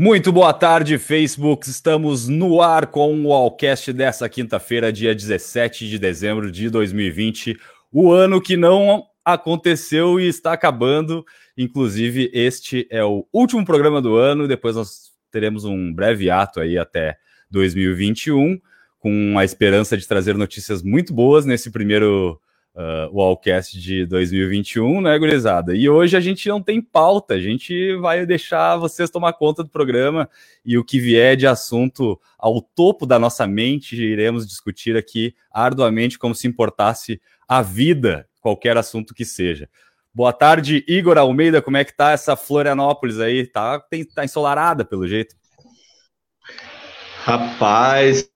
Muito boa tarde, Facebook. Estamos no ar com o Allcast dessa quinta-feira, dia 17 de dezembro de 2020. O ano que não aconteceu e está acabando. Inclusive, este é o último programa do ano. Depois nós teremos um breve ato aí até 2021, com a esperança de trazer notícias muito boas nesse primeiro uh, o Allcast de 2021, né, gurizada? E hoje a gente não tem pauta, a gente vai deixar vocês tomar conta do programa e o que vier de assunto ao topo da nossa mente, iremos discutir aqui arduamente como se importasse a vida, qualquer assunto que seja. Boa tarde, Igor Almeida, como é que tá essa Florianópolis aí? Tá, tem, tá ensolarada, pelo jeito. Rapaz,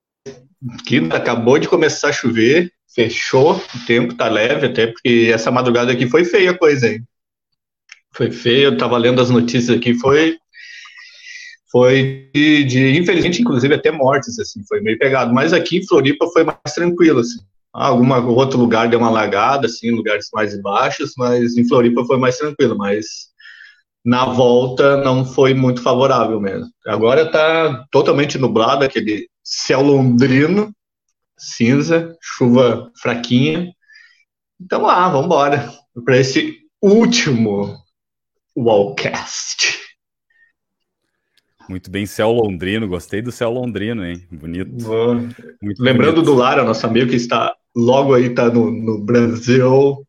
que acabou de começar a chover, fechou, o tempo tá leve, até porque essa madrugada aqui foi feia a coisa aí. Foi feia, eu tava lendo as notícias aqui, foi foi de, de, infelizmente, inclusive até mortes, assim, foi meio pegado. Mas aqui em Floripa foi mais tranquilo, assim. Algum outro lugar deu uma lagada, assim, lugares mais baixos, mas em Floripa foi mais tranquilo, mas na volta não foi muito favorável mesmo. Agora tá totalmente nublado, aquele céu londrino, cinza, chuva fraquinha. Então lá, vamos embora para esse último Wallcast. Muito bem, céu londrino, gostei do céu londrino, hein? Bonito. Lembrando bonito. do Lara, nosso amigo que está logo aí, está no, no Brasil.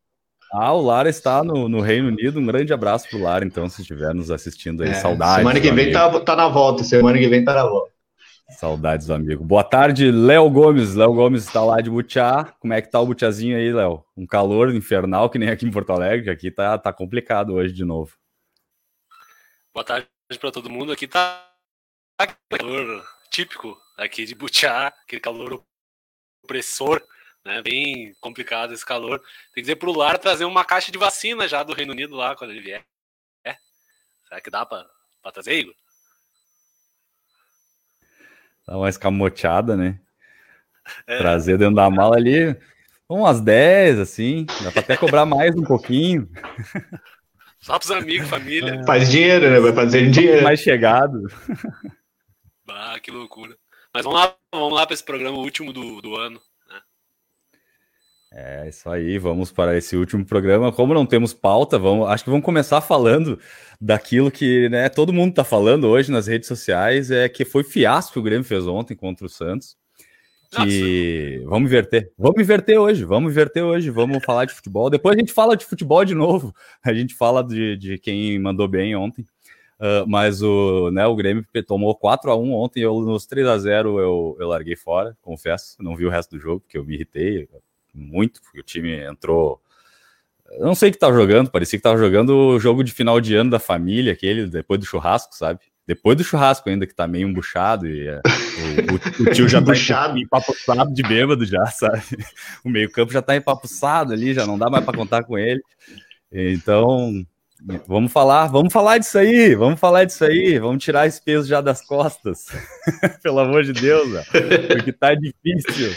Ah, o Lara está no, no, Reino Unido. Um grande abraço pro Lara, então, se estiver nos assistindo aí. É, Saudades. Semana que vem tá, tá, na volta. Semana que vem tá na volta. Saudades do amigo. Boa tarde, Léo Gomes. Léo Gomes está lá de Butiá. Como é que tá o Butiazinho aí, Léo? Um calor infernal que nem aqui em Porto Alegre, que aqui tá, tá complicado hoje de novo. Boa tarde para todo mundo. Aqui tá calor típico aqui de Butiá, aquele calor opressor, né? Bem complicado esse calor. Tem que dizer pro Lar trazer uma caixa de vacina já do Reino Unido lá quando ele vier. É? Será que dá para trazer, Igor? Dá uma escamoteada, né? É. Trazer dentro da mala ali, umas 10, assim. Dá pra até cobrar mais um pouquinho. Só pros amigos, família. É. Faz dinheiro, né? Vai fazer dinheiro. Mais chegado. Ah, que loucura. Mas vamos lá, vamos lá para esse programa último do, do ano. É isso aí, vamos para esse último programa. Como não temos pauta, vamos, acho que vamos começar falando daquilo que né, todo mundo está falando hoje nas redes sociais, é que foi fiasco que o Grêmio fez ontem contra o Santos. Que Nossa. vamos inverter, vamos inverter hoje, vamos inverter hoje, vamos falar de futebol. Depois a gente fala de futebol de novo, a gente fala de, de quem mandou bem ontem. Uh, mas o, né, o Grêmio tomou 4 a 1 ontem, eu nos 3 a 0 eu, eu larguei fora, confesso, não vi o resto do jogo, porque eu me irritei, muito, porque o time entrou. Eu não sei o que estava jogando, parecia que estava jogando o jogo de final de ano da família, aquele depois do churrasco, sabe? Depois do churrasco ainda, que tá meio embuchado e é, o, o, o, tio já tá empapuçado de bêbado já, sabe? O meio campo já tá empapuçado ali, já não dá mais para contar com ele. Então, vamos falar, vamos falar disso aí, vamos falar disso aí, vamos tirar esse peso já das costas. Pelo amor de Deus, porque tá difícil.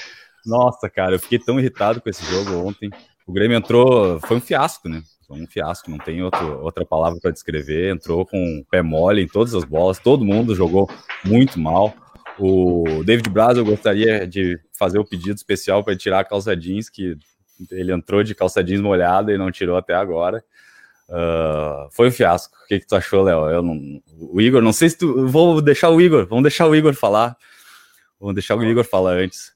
Nossa, cara, eu fiquei tão irritado com esse jogo ontem. O Grêmio entrou, foi um fiasco, né? Foi um fiasco, não tem outro, outra palavra para descrever. Entrou com pé mole em todas as bolas, todo mundo jogou muito mal. O David Braz, eu gostaria de fazer o pedido especial para tirar a calça jeans, que ele entrou de calça jeans molhada e não tirou até agora. Uh, foi um fiasco. O que, que tu achou, Léo? Não, o Igor, não sei se tu. Vou deixar o Igor, vamos deixar o Igor falar. Vamos deixar o Igor falar antes.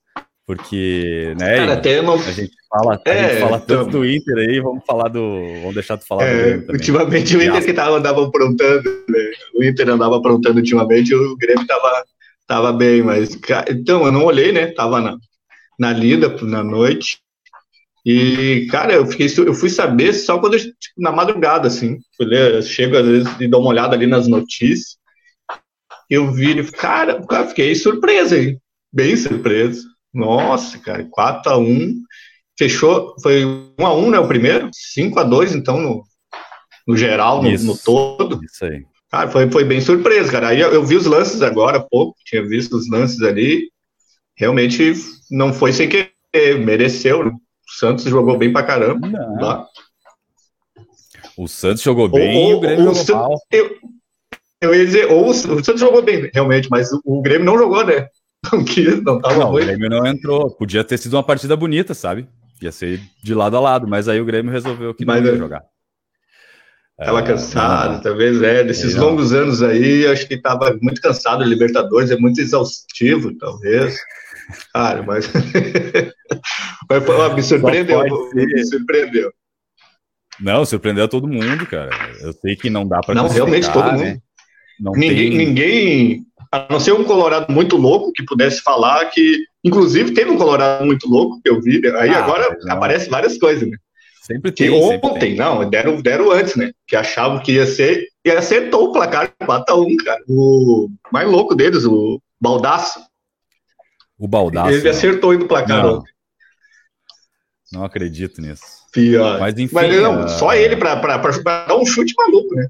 Porque, né? Cara, até uma... A gente fala, é, a gente fala tanto então... do Inter aí, vamos falar do. Vamos deixar tu falar é, Ultimamente o Inter que tava, andava aprontando, né? O Inter andava aprontando ultimamente, o Grêmio tava, tava bem, mas. Então, eu não olhei, né? Tava na, na lida na noite. E, cara, eu, fiquei, eu fui saber só quando eu, tipo, na madrugada, assim. Fui ler, chego às vezes e dou uma olhada ali nas notícias. Eu vi, cara, cara fiquei surpreso aí. Bem surpreso. Nossa, cara, 4 a 1 Fechou, foi 1 a 1 né, o primeiro? 5 a 2 então, no, no geral, no, no, todo. Isso aí. Cara, foi, foi bem surpresa, cara. Aí eu, eu vi os lances agora há pouco, tinha visto os lances ali. Realmente não foi sem querer, mereceu. Né? O Santos jogou bem pra caramba. O Santos jogou bem o, e o Grêmio jogou mal. Eu, eu ia dizer, ou o Santos jogou bem, realmente, mas o, o Grêmio não jogou, né? Não quis, não tava não, O Grêmio não entrou. Podia ter sido uma partida bonita, sabe? Ia ser de lado a lado, mas aí o Grêmio resolveu que mas, não ia jogar. Tava é, cansado, não, talvez, é, desses longos anos aí, acho que tava muito cansado, Libertadores é muito exaustivo, talvez. Cara, mas. mas me surpreendeu, me surpreendeu. Não, surpreendeu todo mundo, cara. Eu sei que não dá para. Não, realmente todo mundo. Né? ninguém, tem... ninguém, a não ser um Colorado muito louco que pudesse falar que, inclusive, teve um Colorado muito louco que eu vi. Aí ah, agora aparece várias coisas, né? Sempre tem. Que ontem, tem. não, deram, deram antes, né? Que achavam que ia ser. E acertou o placar 4x1, cara. O mais louco deles, o Baldaço. O Baldaço. Ele acertou indo placar não. ontem. Não acredito nisso. Pior. Mas enfim. Mas não, só ele para dar um chute maluco, né?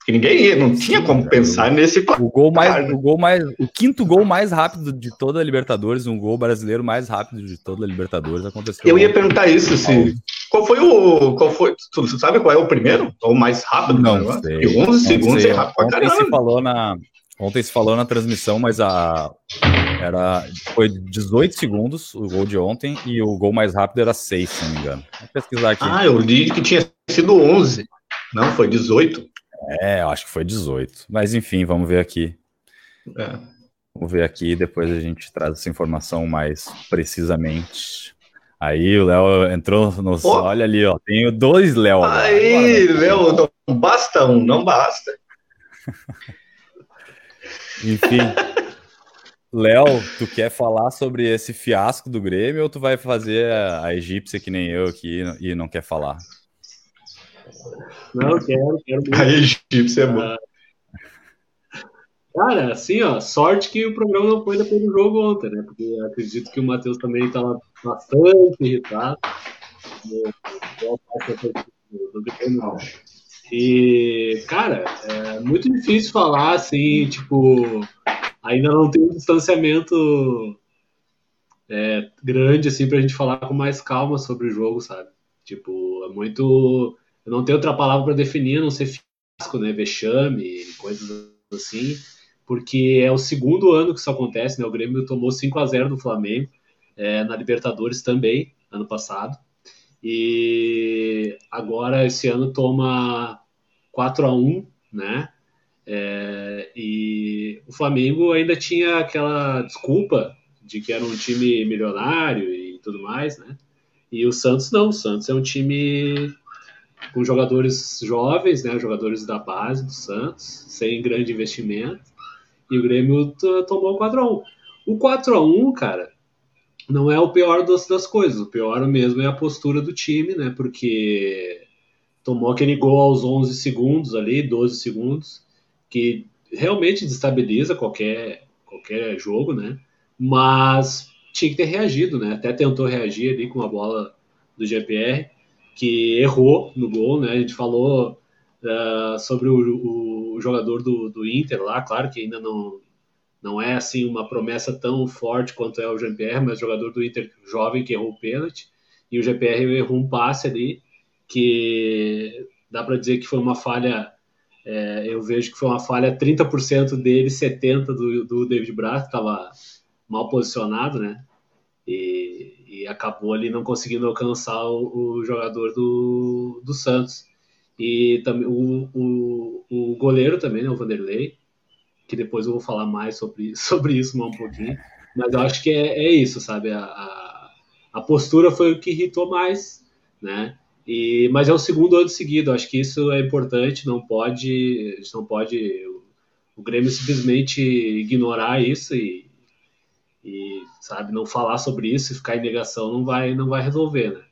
Porque ninguém ia, não tinha como pensar nesse o gol mais o gol mais o quinto gol mais rápido de toda a Libertadores, um gol brasileiro mais rápido de toda a Libertadores aconteceu. Eu ia perguntar isso se qual foi o qual foi, tu, sabe qual é o primeiro? O mais rápido? Não, não sei. E 11 segundos é rápido Ontem se falou na Ontem se falou na transmissão, mas a era foi 18 segundos o gol de ontem e o gol mais rápido era 6, se não me engano. Vou pesquisar aqui. Ah, eu li que tinha sido 11. Não, foi 18. É, eu acho que foi 18. Mas enfim, vamos ver aqui. É. Vamos ver aqui, depois a gente traz essa informação mais precisamente. Aí o Léo entrou no. Oh. Olha ali, ó. Tenho dois Léo agora. Aí, Léo, não basta um, não basta. Enfim. Léo, tu quer falar sobre esse fiasco do Grêmio ou tu vai fazer a, a egípcia que nem eu aqui e não quer falar? Não, quero, quero. Muito. A egípcia é bom. Ah, cara, assim, ó, sorte que o programa não foi depois do jogo ontem, né? Porque acredito que o Matheus também estava bastante irritado. E, cara, é muito difícil falar assim, tipo, ainda não tem um distanciamento é, grande, assim, pra gente falar com mais calma sobre o jogo, sabe? Tipo, é muito eu não tenho outra palavra para definir, a não ser fiasco, né? Vexame, coisas assim, porque é o segundo ano que isso acontece, né? O Grêmio tomou 5 a 0 do Flamengo é, na Libertadores também, ano passado. E agora esse ano toma 4 a 1 né? É, e o Flamengo ainda tinha aquela desculpa de que era um time milionário e tudo mais, né? E o Santos não, o Santos é um time com jogadores jovens, né, jogadores da base do Santos, sem grande investimento, e o Grêmio tomou 4x1. O 4x1, cara, não é o pior das, das coisas, o pior mesmo é a postura do time, né, porque tomou aquele gol aos 11 segundos ali, 12 segundos, que realmente destabiliza qualquer, qualquer jogo, né, mas tinha que ter reagido, né, até tentou reagir ali com a bola do GPR, que errou no gol, né? A gente falou uh, sobre o, o, jogador do, do Inter lá, claro que ainda não, não é assim uma promessa tão forte quanto é o Jean-Pierre, mas jogador do Inter jovem que errou o pênalti, e o GPR errou um passe ali que dá para dizer que foi uma falha, é, eu vejo que foi uma falha 30% dele, 70% do, do David Braz, que estava mal posicionado, né? E, e acabou ali não conseguindo alcançar o, o jogador do, do Santos. E também o, o, o, goleiro também, né, o Vanderlei, que depois eu vou falar mais sobre, sobre isso um pouquinho. Mas eu acho que é, é isso, sabe? A, a, a, postura foi o que irritou mais, né? E, mas é o segundo ano seguido, acho que isso é importante, não pode, não pode o, o Grêmio simplesmente ignorar isso e, e sabe? Não falar sobre isso e ficar em negação não vai não vai resolver né?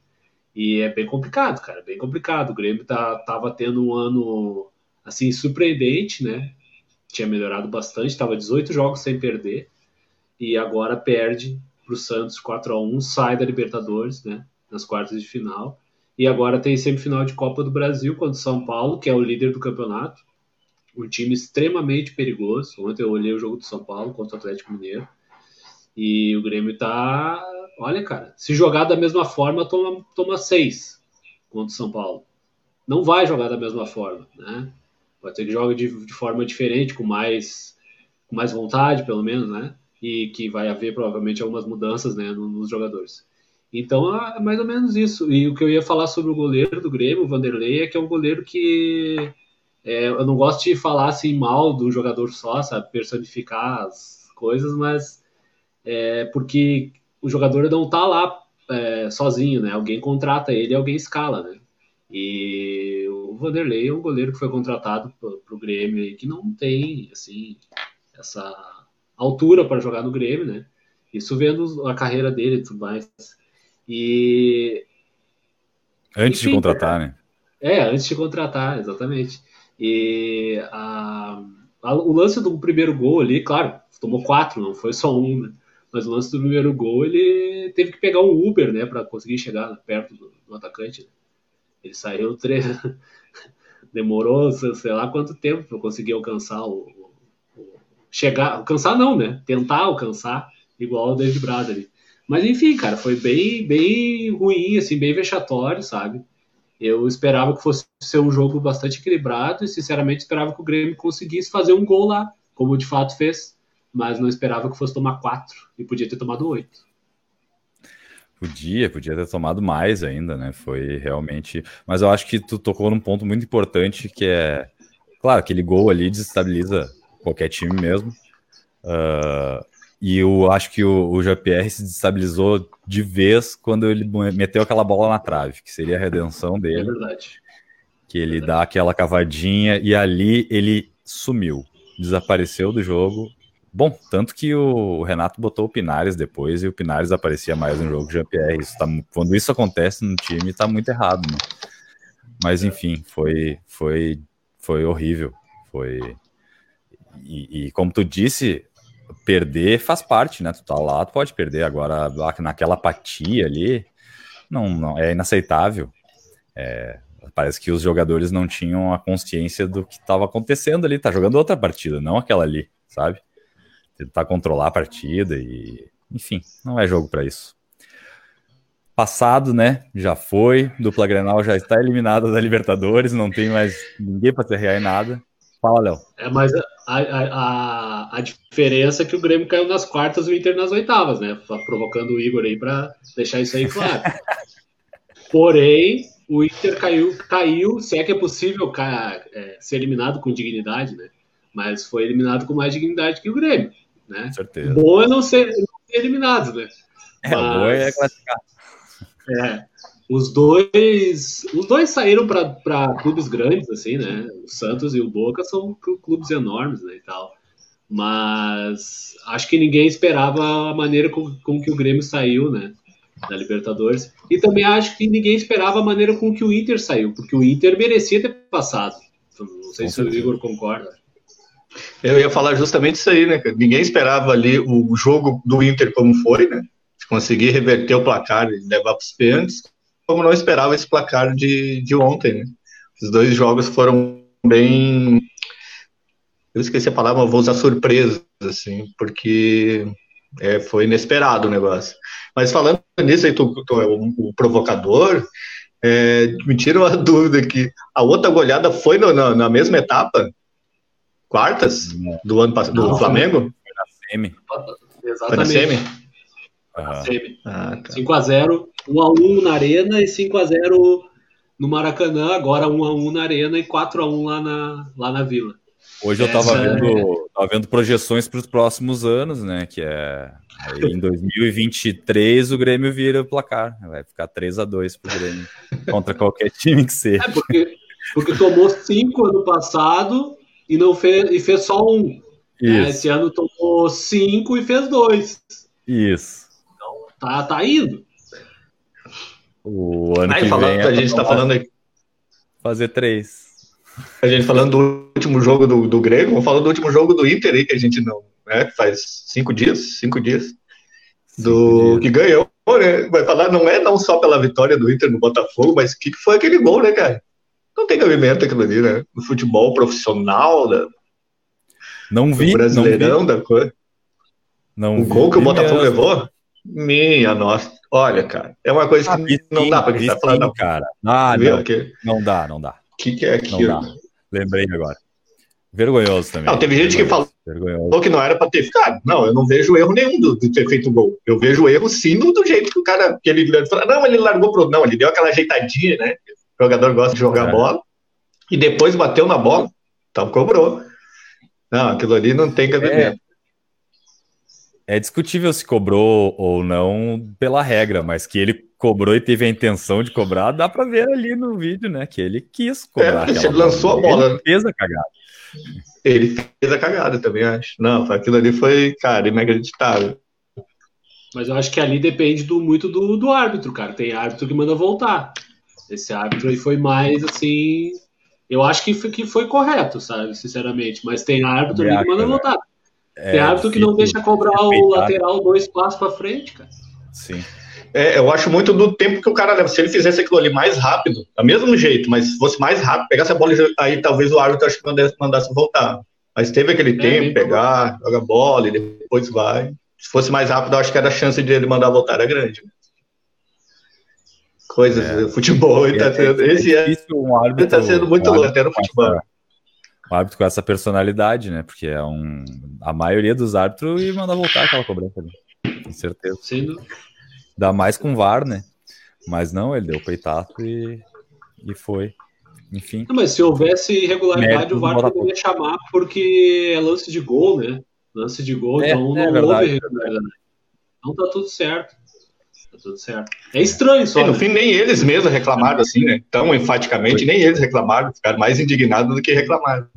E é bem complicado cara bem complicado. O Grêmio tá tava tendo um ano assim surpreendente né? Tinha melhorado bastante estava 18 jogos sem perder e agora perde para o Santos 4 a 1 sai da Libertadores né? Nas quartas de final. E agora tem semifinal de Copa do Brasil contra o São Paulo que é o líder do campeonato. Um time extremamente perigoso. Ontem eu olhei o jogo do São Paulo contra o Atlético Mineiro e o Grêmio tá. Olha, cara, se jogar da mesma forma, toma, toma seis contra o São Paulo. Não vai jogar da mesma forma, né? certo? Ele joga de, de forma diferente, com mais, com mais vontade, pelo menos, né? E que vai haver provavelmente algumas mudanças né, nos jogadores. Então é mais ou menos isso. E o que eu ia falar sobre o goleiro do Grêmio, o Vanderlei, é que é um goleiro que é, eu não gosto de falar assim mal do jogador só, sabe? Personificar as coisas, mas é porque o jogador não tá lá é, sozinho, né? Alguém contrata ele, alguém escala, né? E o Vanderlei é um goleiro que foi contratado para o Grêmio e que não tem, assim, essa altura para jogar no Grêmio, né? Isso vendo a carreira dele e tudo mais. E. Antes Enfim, de contratar, né? É, antes de contratar, exatamente. E a, a, o lance do primeiro gol ali, claro, tomou quatro, não foi só um, né? Mas o lance do primeiro gol, ele teve que pegar um Uber, né, para conseguir chegar perto do, do atacante. Né? Ele saiu tre... demorou sei lá quanto tempo para conseguir alcançar o, o, o, chegar, alcançar não, né? Tentar alcançar igual o David Bradley. Mas enfim, cara, foi bem bem ruim, assim, bem vexatório, sabe? Eu esperava que fosse ser um jogo bastante equilibrado e sinceramente esperava que o Grêmio conseguisse fazer um gol lá, como de fato fez, mas não esperava que fosse tomar quatro e podia ter tomado oito. Podia, podia ter tomado mais ainda, né? Foi realmente. Mas eu acho que tu tocou num ponto muito importante que é. Claro, aquele gol ali desestabiliza qualquer time mesmo. Uh, e eu acho que o, o JPR se desestabilizou de vez quando ele meteu aquela bola na trave, que seria a redenção dele. É verdade. Que ele dá aquela cavadinha e ali ele sumiu, desapareceu do jogo Bom, tanto que o Renato botou o Pinares depois e o Pinares aparecia mais no jogo o Jean-Pierre. Tá, quando isso acontece no time, tá muito errado, né? Mas enfim, foi, foi, foi horrível. Foi. E, e, como tu disse, perder faz parte, né? Tu tá lá, tu pode perder. Agora, naquela apatia ali, não, não é inaceitável. É, parece que os jogadores não tinham a consciência do que estava acontecendo ali. Tá jogando outra partida, não aquela ali, sabe? Tentar controlar a partida e, enfim, não é jogo para isso. Passado, né? Já foi. Dupla Grenal já está eliminada da Libertadores, não tem mais ninguém para serrear em nada. Fala, Léo. É, mas a, a, a, diferença é que o Grêmio caiu nas quartas e o Inter nas oitavas, né? Provocando o Igor aí para deixar isso aí claro. Porém, o Inter caiu, caiu, se é que é possível é, ser eliminado com dignidade, né? Mas foi eliminado com mais dignidade que o Grêmio né? Certeza. Boa é não ser, não ser eliminado, né? É, Mas, boa é classificar. É, os dois, os dois saíram para clubes grandes, assim, né? O Santos e o Boca são clubes enormes, né, e tal. Mas acho que ninguém esperava a maneira com, com que o Grêmio saiu, né? Da Libertadores. E também acho que ninguém esperava a maneira com que o Inter saiu, porque o Inter merecia ter passado. Não sei com se certeza. o Igor concorda. Eu ia falar justamente isso aí, né? Ninguém esperava ali o jogo do Inter como foi, né? Conseguir reverter o placar e levar para os pênaltis, como não esperava esse placar de, de ontem, né? Os dois jogos foram bem. Eu esqueci a palavra, vou usar surpresas, assim, porque é, foi inesperado o negócio. Mas falando nisso aí, tu, tu é o, o provocador, é, me tira uma dúvida aqui. A outra goleada foi no, na, na mesma etapa? Quartas do ano passado, do Flamengo? Foi na semi. Exatamente. Foi na semi? Uhum. semi. Ah, tá. 5x0, 1x1 na Arena e 5x0 no Maracanã, agora 1x1 na Arena e 4x1 lá na, lá na Vila. Hoje eu tava vendo, é... tava vendo projeções para os próximos anos, né? Que é em 2023 o Grêmio vira o placar. Vai ficar 3 a 2 pro Grêmio contra qualquer time que seja. É porque, porque tomou 5 ano passado e não fez e fez só um. Né? Esse ano tomou cinco e fez dois. Isso. Então tá, tá indo. O ano Aí, que falando, vem a gente está falando aqui. Fazer três. A gente falando do último jogo do, do Grego, vamos falar do último jogo do Inter aí, que a gente não. Né, faz cinco dias, cinco dias. Do cinco dias. que ganhou, né? Vai falar, não é não só pela vitória do Inter no Botafogo, mas o que, que foi aquele gol, né, cara? Não tem cabimento aquilo ali, né? No futebol profissional, da, não vi, brasileirão não vi. da coisa. Não o vi, gol que o Botafogo mesmo. levou? Minha nossa. Olha, cara, é uma coisa que ah, não dá pra acreditar. Falar, não. cara. Ah, não. não dá, não dá. O que, que é aquilo? Lembrei agora. Vergonhoso também. Não, teve gente que falou Vergonhoso. que não era para ter ficado. Não, eu não vejo erro nenhum do, de ter feito gol. Eu vejo erro sim do, do jeito que o cara. Que ele, não, ele largou pro. Não, ele deu aquela ajeitadinha, né? O jogador gosta de jogar É. bola. E depois bateu na bola. Então cobrou. Não, aquilo ali não tem cabimento. É discutível se cobrou ou não pela regra, mas que ele cobrou e teve a intenção de cobrar, dá pra ver ali no vídeo, né? Que ele quis cobrar. É, ele lançou a bola. Ele fez a cagada. Ele fez a cagada também, acho. Não, aquilo ali foi, cara, inacreditável. Mas eu acho que ali depende do, muito do, do árbitro, cara. Tem árbitro que manda voltar. Esse árbitro aí foi mais assim. Eu acho que foi, que foi correto, sabe? Sinceramente. Mas tem árbitro ali que manda né? voltar. É, tem árbitro que não deixa cobrar o lateral dois passos pra frente, cara. Sim. É, eu acho muito do tempo que o cara leva. Se ele fizesse aquilo ali mais rápido, do mesmo jeito, mas se fosse mais rápido, pegasse a bola, e aí talvez o árbitro acho que mandasse, mandasse voltar. Mas teve aquele tempo, bem pegar, joga a bola e depois vai. Se fosse mais rápido, eu acho que era a chance de ele mandar voltar era grande. Coisas, É. futebol, ele tá É- sendo, é esse é, um árbitro, ele tá sendo muito um louco, até no futebol. essa- Um árbitro com essa personalidade, né? Porque é um. A maioria dos árbitros e manda voltar aquela cobrança ali. Com certeza. Sendo... Ainda mais com VAR, né? Mas não, ele deu o peitaço e, e foi. Enfim. Não, mas se houvesse irregularidade, o VAR poderia chamar porque é lance de gol, né? Lance de gol, É, então é não verdade. houve irregularidade. Então tá tudo certo. Tá tudo certo. É estranho só. E no né? fim, nem eles mesmos reclamaram assim, né? Tão enfaticamente, nem eles reclamaram, ficaram mais indignados do que reclamaram.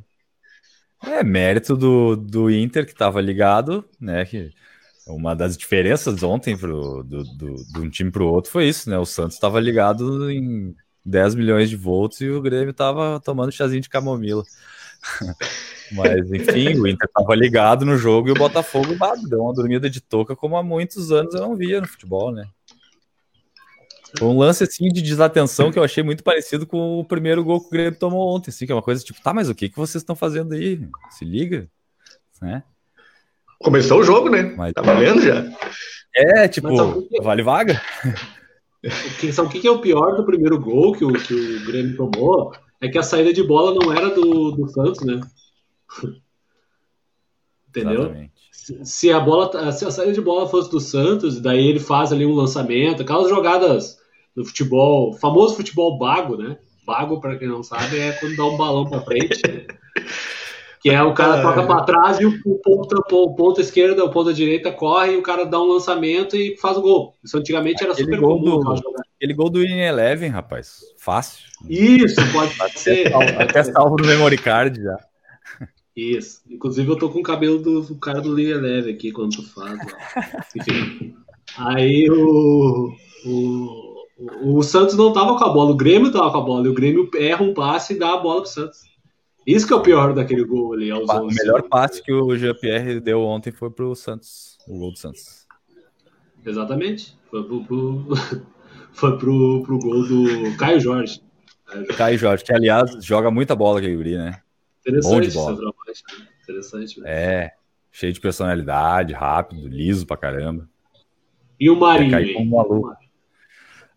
É mérito do, do Inter que estava ligado, né? Que uma das diferenças ontem pro, do, do, de um time para o outro foi isso, né? O Santos estava ligado em 10 milhões de volts e o Grêmio estava tomando chazinho de camomila. Mas enfim, o Inter estava ligado no jogo e o Botafogo bah, deu uma dormida de touca como há muitos anos eu não via no futebol, né? Foi um lance assim de desatenção que eu achei muito parecido com o primeiro gol que o Grêmio tomou ontem, assim, que é uma coisa tipo, tá, mas o que, que vocês estão fazendo aí? Se liga, né? Começou o jogo, né? Mas- Tá valendo já. É, tipo, Mas sabe o que- vale vaga? O que, sabe o que é o pior do primeiro gol que o, que o Grêmio tomou? É que a saída de bola não era do, do Santos, né? Entendeu? Exatamente. Se, se a bola, se a saída de bola fosse do Santos, daí ele faz ali um lançamento, aquelas jogadas do futebol, famoso futebol bago, né? Bago, para quem não sabe, é quando dá um balão para frente. Que é o cara Ah. toca para trás e o, ponta, o ponta esquerda, o ponta direita corre e o cara dá um lançamento e faz o gol. Isso antigamente era Aquele super gol comum. do- jogada. Aquele gol do In Eleven, rapaz. Fácil. Isso, pode ser. Até salvo no memory card já. Isso. Inclusive, eu tô com o cabelo do, do cara do Liga Leve aqui quando tu faz. ó. Enfim. Aí o, o, o, Santos não tava com a bola, o Grêmio tava com a bola, e o Grêmio erra um passe e dá a bola pro Santos. Isso que é o pior daquele gol ali. Aos O 11. melhor passe que o Jean-Pierre deu ontem foi pro Santos. O gol do Santos. Exatamente. Foi pro, pro, foi pro, pro gol do Caio Jorge. Caio Jorge. Caio Jorge, que aliás joga muita bola aquele guri, né? Bom Interessante, de bola. né? Interessante. velho. É, cheio de personalidade, rápido, liso pra caramba. E o Marinho, hein? como um maluco.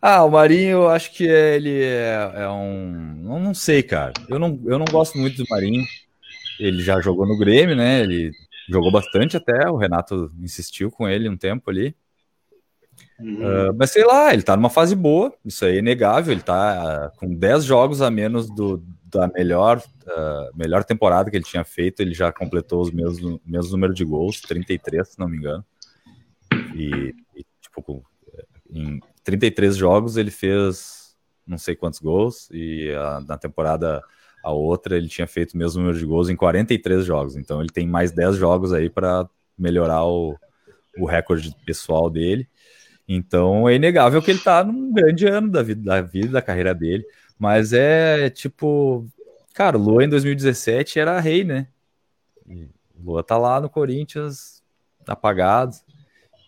Ah, o Marinho, eu acho que ele é, é um. Não, não sei, cara. Eu não, eu não gosto muito do Marinho. Ele já jogou no Grêmio, né? Ele jogou bastante até. O Renato insistiu com ele um tempo ali. Uhum. Ah, mas sei lá, ele tá numa fase boa, isso aí é inegável. Ele tá ah, com 10 jogos a menos do, da melhor, ah, melhor temporada que ele tinha feito. Ele já completou os mesmos, mesmo número de gols, 33, se não me engano. E, e, tipo, com- em 33 jogos ele fez não sei quantos gols, e a- na temporada a outra ele tinha feito o mesmo número de gols em 43 jogos. Então ele tem mais 10 jogos aí para melhorar o, o recorde pessoal dele. Então é inegável que ele tá num grande ano da vida, da vida, da carreira dele. Mas é tipo, cara, o Lua em 2017 era rei, né? O Lua tá lá no Corinthians, apagado,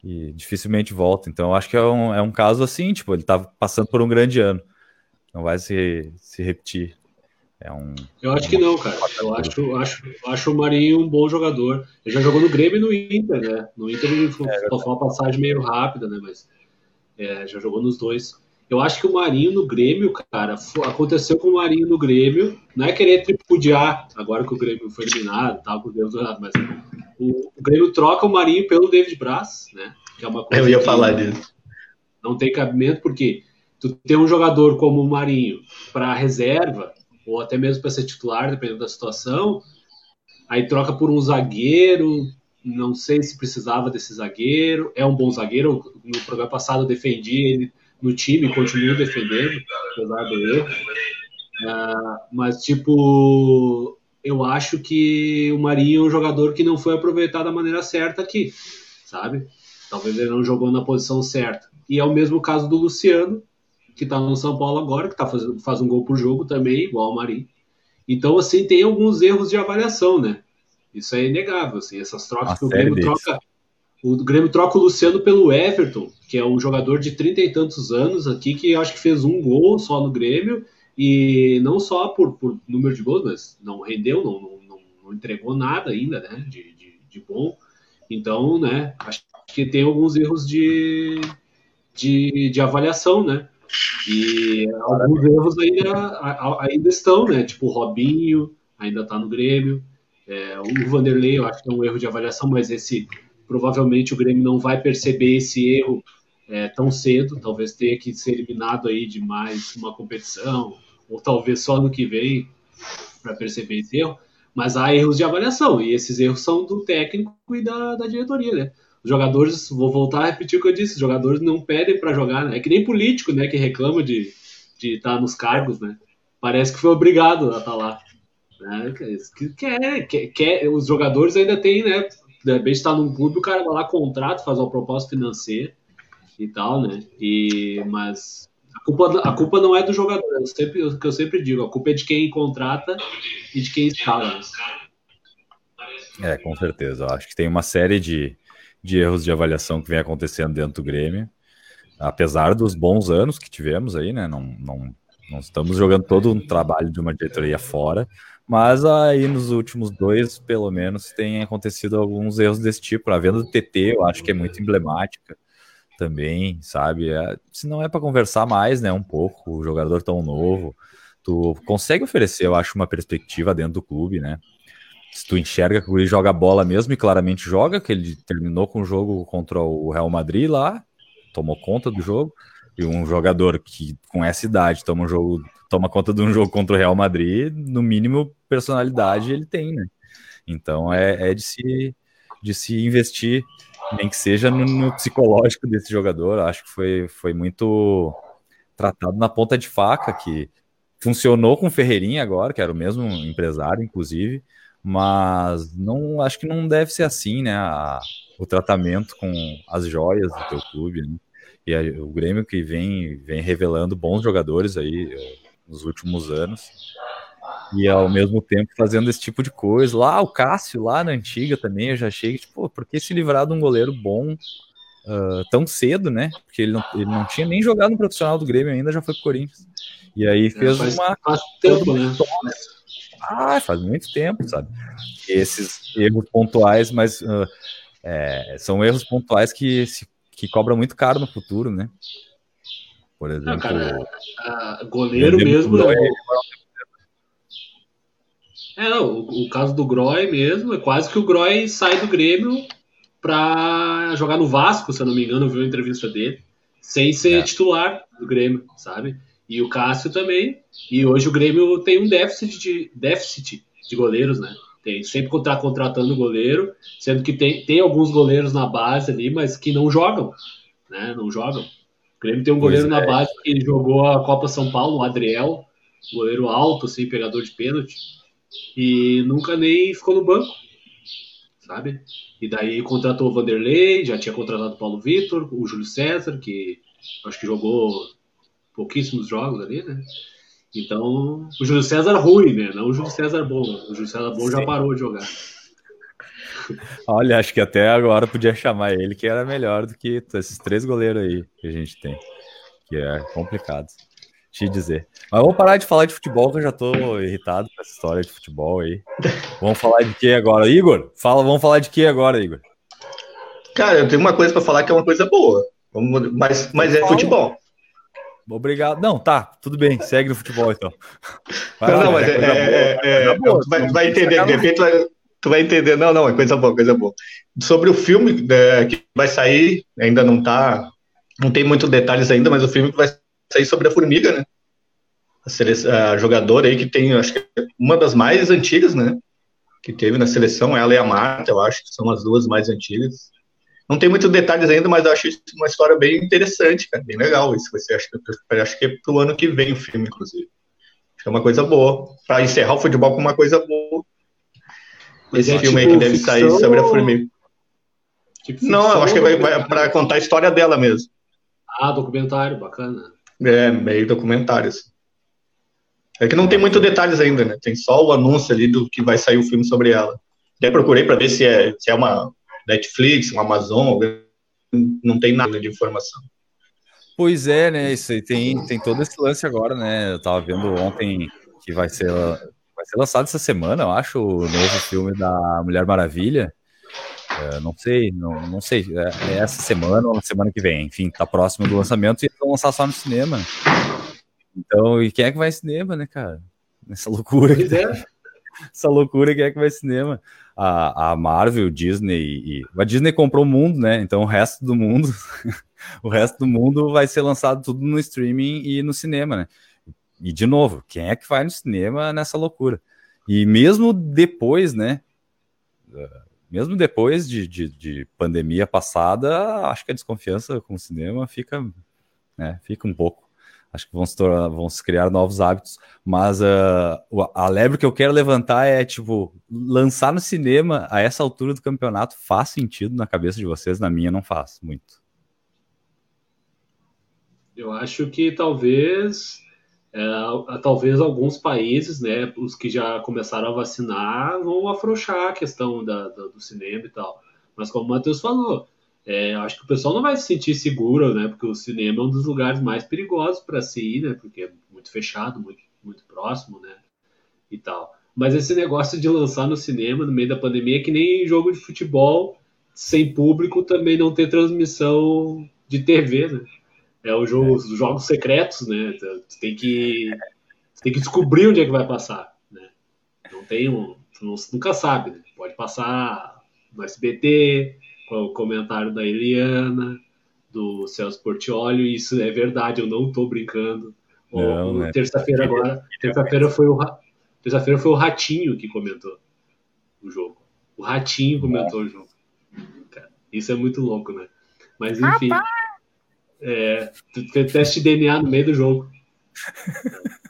e dificilmente volta. Então eu acho que é um, é um caso assim, tipo, ele tá passando por um grande ano. Não vai se, se repetir. É um. Eu acho que não, cara. Eu acho, acho, acho o Marinho um bom jogador. Ele já jogou no Grêmio e no Inter, né? No Inter ele foi, foi uma passagem meio rápida, né? Mas é, já jogou nos dois. Eu acho que o Marinho no Grêmio, cara, aconteceu com o Marinho no Grêmio. Não é querer tripudiar, agora que o Grêmio foi eliminado, tal, com o Deus errado, mas o, o, Grêmio troca o Marinho pelo David Braz, né? Que é uma coisa Eu ia falar disso. Não tem cabimento, porque tu tem um jogador como o Marinho para reserva, ou até mesmo para ser titular, dependendo da situação, aí troca por um zagueiro, não sei se precisava desse zagueiro, é um bom zagueiro, no programa passado eu defendi ele no time, continuo defendendo, apesar do erro, uh, mas tipo, eu acho que o Marinho é um jogador que não foi aproveitado da maneira certa aqui, sabe? Talvez ele não jogou na posição certa. E é o mesmo caso do Luciano, que está no São Paulo agora, que tá fazendo, faz um gol por jogo também, igual ao Marinho. Então, assim, tem alguns erros de avaliação, né? Isso é inegável, assim, essas trocas Uma que o Grêmio deles. troca. O Grêmio troca o Luciano pelo Everton, que é um jogador de trinta e tantos anos aqui, que acho que fez um gol só no Grêmio, e não só por, por número de gols, mas não rendeu, não, não, não entregou nada ainda, né, de, de, de, bom. Então, né, acho que tem alguns erros de, de, de avaliação, né, e alguns erros ainda, ainda estão, né, tipo o Robinho ainda está no Grêmio, é, o Vanderlei, eu acho que é um erro de avaliação, mas esse provavelmente o Grêmio não vai perceber esse erro é, tão cedo. Talvez tenha que ser eliminado aí de mais uma competição, ou talvez só no que vem para perceber esse erro. Mas há erros de avaliação, e esses erros são do técnico e da, da diretoria, né? Os jogadores, vou voltar a repetir o que eu disse, os jogadores não pedem para jogar, né? É que nem político, né, que reclama de, estar nos cargos, né? Parece que foi obrigado a estar lá. Né? Quer, quer, quer, os jogadores ainda têm, né? De repente está num clube, o cara vai lá, contrato, faz uma proposta financeira e tal, né? E, mas culpa, a culpa não é do jogador, é sempre, o que eu sempre digo, a culpa é de quem contrata e de quem escala. É, com certeza. Eu acho que tem uma série de, de erros de avaliação que vem acontecendo dentro do Grêmio. Apesar dos bons anos que tivemos aí, né? Não, não, não estamos jogando todo um trabalho de uma diretoria fora, mas aí nos últimos dois, pelo menos, tem acontecido alguns erros desse tipo. A venda do TT eu acho que é muito emblemática também, sabe? É, se não é para conversar mais, né, um pouco, o jogador tão novo, tu consegue oferecer, eu acho, uma perspectiva dentro do clube, né? Se tu enxerga que ele joga bola mesmo e claramente joga, que ele terminou com o jogo contra o Real Madrid lá, tomou conta do jogo, e um jogador que com essa idade toma um jogo, toma conta de um jogo contra o Real Madrid, no mínimo personalidade ele tem, né? Então é, é de se de se investir, nem que seja no, no psicológico desse jogador. Acho que foi, foi muito tratado na ponta de faca, que funcionou com Ferreirinha agora, que era o mesmo empresário, inclusive, mas não acho que não deve ser assim, né? A, o tratamento com as joias do teu clube, né? E a, o Grêmio que vem, vem revelando bons jogadores aí eh, nos últimos anos. E ao mesmo tempo fazendo esse tipo de coisa. Lá, o Cássio, lá na antiga também, eu já achei, tipo, por que se livrar de um goleiro bom uh, tão cedo, né? Porque ele não, ele não tinha nem jogado no profissional do Grêmio ainda, já foi pro Corinthians. E aí é, fez é, faz, uma. Faz tempo, né? Ah, faz muito tempo, sabe? Esses erros pontuais, mas uh, é, são erros pontuais que se que cobra muito caro no futuro, né? Por exemplo. Não, cara, a, goleiro mesmo. É, não, o, o, caso do Groy mesmo, é quase que o Groy sai do Grêmio para jogar no Vasco, se eu não me engano, viu a entrevista dele, sem ser é. titular do Grêmio, sabe? E o Cássio também. E hoje o Grêmio tem um déficit de, déficit de goleiros, né? Tem sempre está contratando goleiro, sendo que tem, tem alguns goleiros na base ali, mas que não jogam, né? Não jogam. O Grêmio tem um goleiro na é. base que jogou a Copa São Paulo, o Adriel, goleiro alto, assim, pegador de pênalti, e nunca nem ficou no banco, sabe? E daí contratou o Vanderlei, já tinha contratado o Paulo Vitor, o Júlio César, que acho que jogou pouquíssimos jogos ali, né? Então, o Júlio César ruim, né? Não o Júlio César bom. O Júlio César bom Sim. já parou de jogar. Olha, acho que até agora podia chamar ele, que era melhor do que esses três goleiros aí que a gente tem. Que é complicado te dizer. Mas vamos parar de falar de futebol, que eu já tô irritado com essa história de futebol aí. Vamos falar de que agora? Igor, fala, vamos falar de que agora, Igor? Cara, eu tenho uma coisa para falar que é uma coisa boa, mas, mas é futebol. Obrigado. Não, tá, tudo bem, segue no futebol então. Vai não, lá, não, mas é, é, é, é boa, tu vai, vai entender, de repente tu vai, tu vai, entender. Não, não, é coisa boa, coisa boa. Sobre o filme é, que vai sair, ainda não tá, não tem muitos detalhes ainda, mas o filme que vai sair sobre a formiga, né? A, seleção, a jogadora aí que tem, acho que é uma das mais antigas, né? Que teve na seleção, ela e a Marta, eu acho que são as duas mais antigas. Não tem muitos detalhes ainda, mas eu acho isso uma história bem interessante, cara, bem legal isso. Você acha que acho que é pro ano que vem o filme, inclusive. Acho que é uma coisa boa. Para encerrar o futebol com uma coisa boa. Esse é filme tipo aí que deve sair sobre a formiga. Tipo não, eu acho que vai, vai para contar a história dela mesmo. Ah, documentário, bacana. É, meio documentário. Assim. É que não tem muitos detalhes ainda, né? Tem só o anúncio ali do que vai sair o filme sobre ela. Até procurei para ver se é, se é uma Netflix, uma Amazon, não tem nada de informação. Pois é, né? Isso aí tem, tem todo esse lance agora, né? Eu tava vendo ontem que vai ser, vai ser lançado essa semana, eu acho, o novo filme da Mulher Maravilha. É, não sei, não, não sei. É, é, essa semana ou na semana que vem. Enfim, tá próximo do lançamento e vão lançar só no cinema. Então, e quem é que vai ao cinema, né, cara? Essa loucura. Que é. Essa loucura, quem é que vai ao cinema? a, a Marvel, Disney e a Disney comprou o mundo, né? Então o resto do mundo, o resto do mundo vai ser lançado tudo no streaming e no cinema, né? E de novo, quem é que vai no cinema nessa loucura? E mesmo depois, né? Mesmo depois de, de, de pandemia passada, acho que a desconfiança com o cinema fica, né, fica um pouco acho que vão se, tornar, vão se criar novos hábitos. Mas uh, a lebre que eu quero levantar é, tipo, lançar no cinema a essa altura do campeonato faz sentido na cabeça de vocês, na minha não faz muito. Eu acho que talvez, é, talvez alguns países, né, os que já começaram a vacinar, vão afrouxar a questão da, da do cinema e tal. Mas como o Matheus falou, é, acho que o pessoal não vai se sentir seguro, né? Porque o cinema é um dos lugares mais perigosos para se ir, né? Porque é muito fechado, muito, muito próximo, né? E tal. Mas esse negócio de lançar no cinema no meio da pandemia é que nem jogo de futebol sem público também não ter transmissão de TV, né? É o jogo, é. os jogos secretos, né? Então, você tem que tem que descobrir onde é que vai passar, né? Não tem um, nunca sabe, né? Pode passar no SBT, com o comentário da Eliana, do Celso Portiolio, e isso é verdade, eu não estou brincando. né? Terça-feira agora, terça-feira foi o terça-feira foi o Ratinho que comentou o jogo. O Ratinho comentou o jogo. Cara, isso é muito louco, né? Mas enfim, é, teste de DNA no meio do jogo.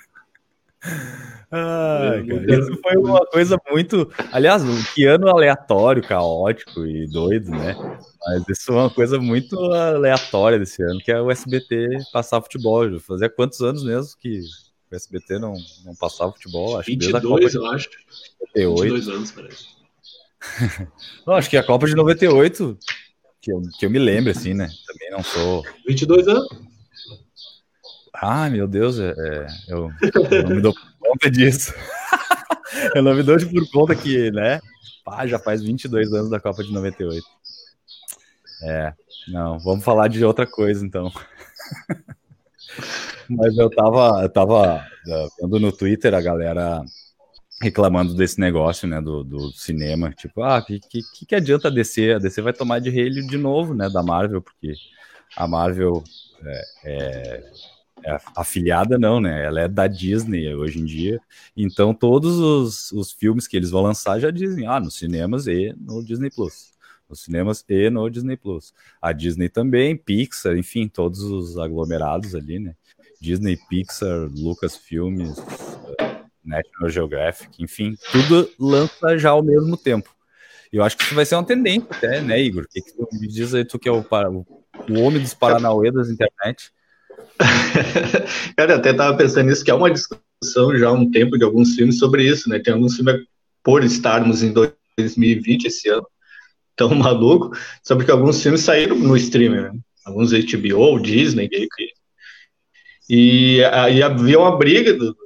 Ah, cara, isso foi uma coisa muito. Aliás, um piano aleatório, caótico e doido, né? Mas isso foi uma coisa muito aleatória desse ano, que é o SBT passar futebol. Fazia quantos anos mesmo que o SBT não, não passava futebol? Acho 22, eu acho. 98. 22 anos, parece. não, acho que a Copa de 98, que eu, que eu me lembro, assim, né? Também não sou. 22 anos? Ah, meu Deus, é, é eu, eu, não me dou conta disso. eu não me dou por conta que, né? Pá, já faz 22 anos da Copa de 98. É, não, vamos falar de outra coisa então. Mas eu tava, eu tava é, vendo no Twitter a galera reclamando desse negócio, né, do, do cinema, tipo, ah, que, que, que adianta a DC? A DC vai tomar de relho de novo, né, da Marvel, porque a Marvel é, é é, afiliada não, né? Ela é da Disney hoje em dia. Então todos os, os filmes que eles vão lançar já dizem, ah, nos cinemas e no Disney Plus. Nos cinemas e no Disney Plus. A Disney também, Pixar, enfim, todos os aglomerados ali, né? Disney, Pixar, Lucasfilmes, National Geographic, enfim, tudo lança já ao mesmo tempo. Eu acho que isso vai ser uma tendência até, né, Igor? O que, que tu me diz aí, tu que é o, o, homem dos Paranauê das internet? Cara, eu até estava pensando nisso, que é uma discussão já há um tempo de alguns filmes sobre isso, né? Tem alguns filmes, por estarmos em 2020 esse ano, tão maluco, sobre que alguns filmes saíram no streaming, né? Alguns HBO, Disney, e, aí havia uma briga do,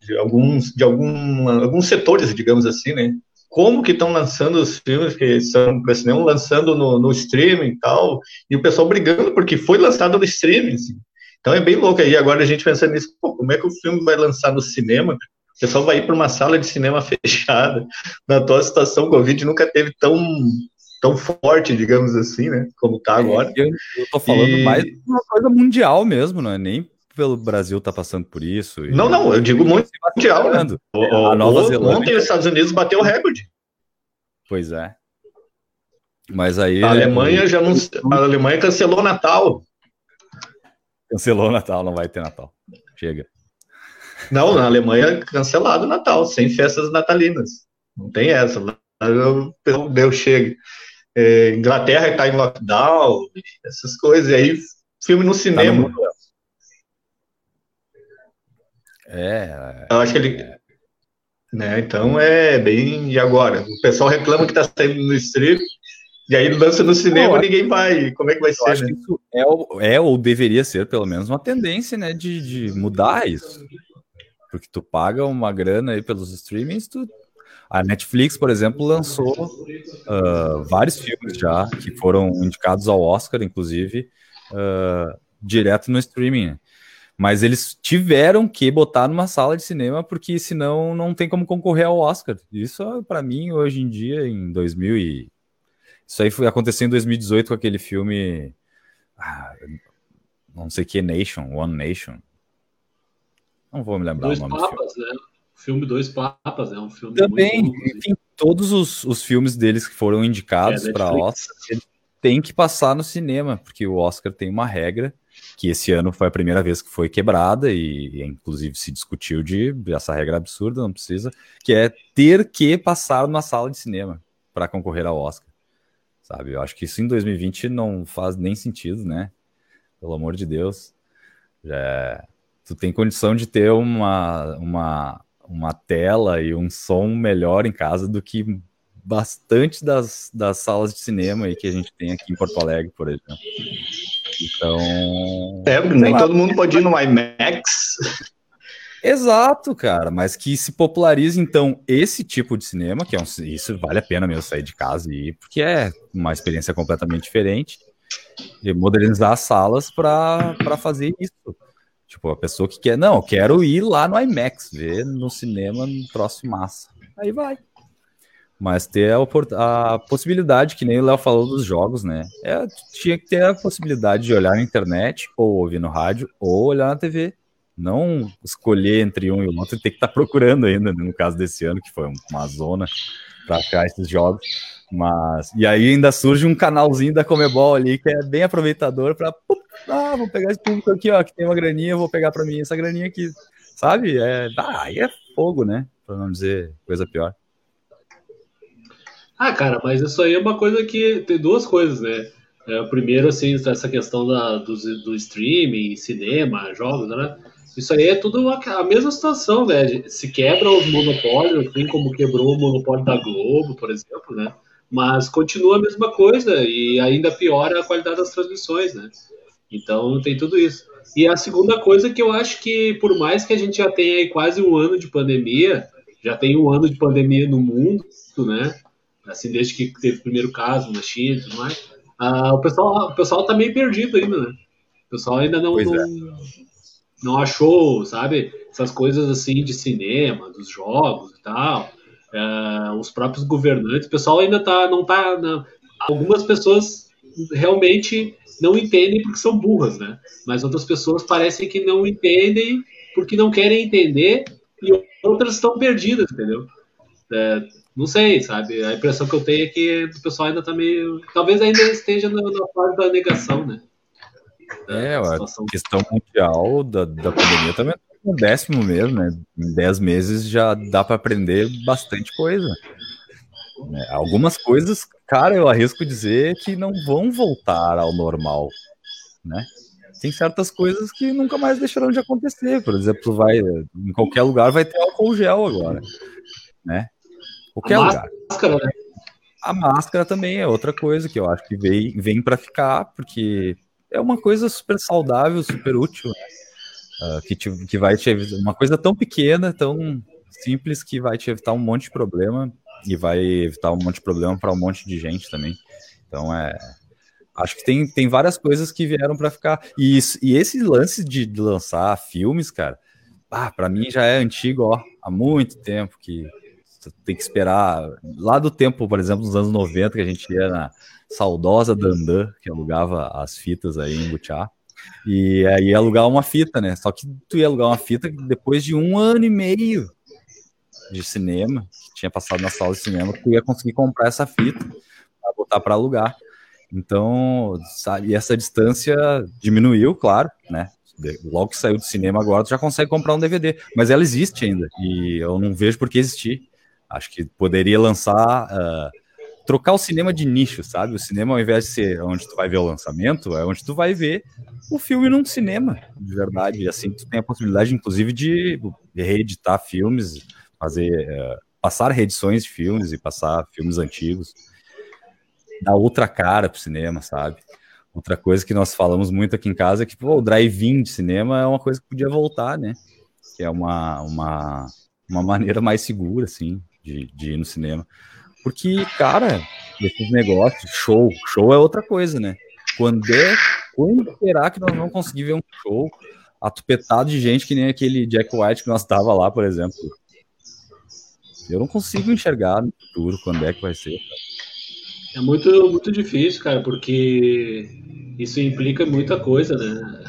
de alguns de algum, alguns setores, digamos assim, né? Como que estão lançando os filmes que são para cinema, lançando no, no streaming e tal, e o pessoal brigando porque foi lançado no streaming, assim. Então é bem louco aí. Agora a gente pensando nisso, pô, como é que o filme vai lançar no cinema? O pessoal vai ir para uma sala de cinema fechada. Na atual situação, o Covid nunca teve tão, tão forte, digamos assim, né? Como está agora. Eu, eu tô falando e... mais de uma coisa mundial mesmo, não é nem pelo Brasil tá passando por isso. Não, não, eu digo mundial. Né? O, a Nova Zelândia... Ontem os Estados Unidos bateu o recorde. Pois é. Mas aí. A Alemanha é... já não. A Alemanha cancelou o Natal. Cancelou o Natal, não vai ter Natal. Chega. Não, na Alemanha cancelado o Natal, sem festas natalinas. Não tem essa. Deus chega. É, Inglaterra está em lockdown, essas coisas. E aí, filme no cinema. Tá no é. Eu acho que ele. É. Né, então é bem. E agora? O pessoal reclama que está saindo no stream. E aí lança no cinema e ninguém vai. Como é que vai ser? Né? isso é, é, ou deveria ser, pelo menos, uma tendência, né? De, de mudar isso. Porque tu paga uma grana aí pelos streamings, tu... A Netflix, por exemplo, lançou uh, vários filmes já que foram indicados ao Oscar, inclusive, uh, direto no streaming. Mas eles tiveram que botar numa sala de cinema, porque senão não tem como concorrer ao Oscar. Isso, para mim, hoje em dia, em 2000 e... Isso aí foi, aconteceu em 2018 com aquele filme... Ah, não sei que Nation, One Nation. Não vou me lembrar Dois o nome Papas, né? O filme Dois Papas, é um filme Também, muito enfim, todos os, os filmes deles que foram indicados é, para Oscar, tem que passar no cinema, porque o Oscar tem uma regra que esse ano foi a primeira vez que foi quebrada e, inclusive se discutiu de essa regra absurda, não precisa, que é ter que passar numa sala de cinema para concorrer ao Oscar. Sabe? Eu acho que isso em 2020 não faz nem sentido, né? Pelo amor de Deus. Já, tu tem condição de ter uma, uma, uma tela e um som melhor em casa do que bastante das, das salas de cinema aí que a gente tem aqui em Porto Alegre, por exemplo. Então. É, nem lá, todo mundo pode ir no IMAX. Exato, cara, mas que se popularize então esse tipo de cinema, que é um, isso vale a pena mesmo sair de casa e ir, porque é uma experiência completamente diferente, e modernizar as salas para fazer isso. Tipo, a pessoa que quer, não, eu quero ir lá no IMAX, ver no cinema no próximo massa. Aí vai. Mas ter a, a, possibilidade, que nem o Léo falou dos jogos, né? É, tinha que ter a possibilidade de olhar na internet, ou ouvir no rádio, ou olhar na TV. Não escolher entre um e o outro e ter que estar tá procurando ainda, né? no caso desse ano, que foi uma zona para achar esses jogos. Mas e aí ainda surge um canalzinho da Comebol ali que é bem aproveitador para ah, vou pegar esse público aqui, ó, que tem uma graninha, vou pegar para mim essa graninha aqui, sabe? É, ah, aí é fogo, né? Para não dizer coisa pior. Ah, cara, mas isso aí é uma coisa que tem duas coisas, né? É, primeiro, assim, essa questão da, do, do streaming, cinema, jogos, né? Isso aí é tudo a, a mesma situação, né? Se quebra os monopólios, assim como quebrou o monopólio da Globo, por exemplo, né? Mas continua a mesma coisa e ainda piora a qualidade das transmissões, né? Então tem tudo isso. E a segunda coisa que eu acho que, por mais que a gente já tenha quase um ano de pandemia, já tem um ano de pandemia no mundo, né? Assim, desde que teve o primeiro caso na China e tudo mais, ah, o, pessoal, o pessoal tá meio perdido ainda, né? O pessoal ainda não, não, é. não achou, sabe? Essas coisas assim de cinema, dos jogos e tal. É, os próprios governantes, o pessoal ainda tá, não tá. Não, algumas pessoas realmente não entendem porque são burras, né? Mas outras pessoas parecem que não entendem porque não querem entender e outras estão perdidas, entendeu? É, não sei, sabe? A impressão que eu tenho é que o pessoal ainda tá meio. Talvez ainda esteja na, na fase da negação, né? Da é, a questão mundial da, da pandemia também é um décimo mesmo, né? Em 10 meses já dá para aprender bastante coisa. Né? Algumas coisas, cara, eu arrisco dizer que não vão voltar ao normal, né? Tem certas coisas que nunca mais deixarão de acontecer. Por exemplo, vai em qualquer lugar vai ter álcool gel agora, né? Qualquer a lugar. Máscara, né? A máscara também é outra coisa que eu acho que vem, vem para ficar, porque é uma coisa super saudável, super útil, né? uh, que, te, que vai te uma coisa tão pequena, tão simples que vai te evitar um monte de problema e vai evitar um monte de problema para um monte de gente também. Então é Acho que tem, tem várias coisas que vieram para ficar. E, isso, e esse lance de, de lançar filmes, cara, ah, para mim já é antigo, ó, há muito tempo que tem que esperar. Lá do tempo, por exemplo, nos anos 90, que a gente ia na saudosa Dandan, que alugava as fitas aí em Butiá. E aí alugar uma fita, né? Só que tu ia alugar uma fita depois de um ano e meio de cinema, que tinha passado na sala de cinema, tu ia conseguir comprar essa fita para botar para alugar. Então, sabe, e essa distância diminuiu, claro, né? Logo que saiu do cinema agora, tu já consegue comprar um DVD, mas ela existe ainda, e eu não vejo por que existir. Acho que poderia lançar, uh, trocar o cinema de nicho, sabe? O cinema, ao invés de ser onde tu vai ver o lançamento, é onde tu vai ver o filme num cinema, de verdade. E assim, tu tem a possibilidade, inclusive, de reeditar filmes, fazer, uh, passar reedições de filmes e passar filmes antigos dar outra cara pro cinema, sabe? Outra coisa que nós falamos muito aqui em casa é que pô, o drive-in de cinema é uma coisa que podia voltar, né? Que é uma, uma, uma maneira mais segura, assim, de, de ir no cinema. Porque, cara, esses negócios, show, show é outra coisa, né? Quando é, quando será que nós vamos conseguir ver um show atupetado de gente que nem aquele Jack White que nós tava lá, por exemplo? Eu não consigo enxergar no futuro quando é que vai ser. Cara. É muito, muito difícil, cara, porque isso implica muita coisa, né?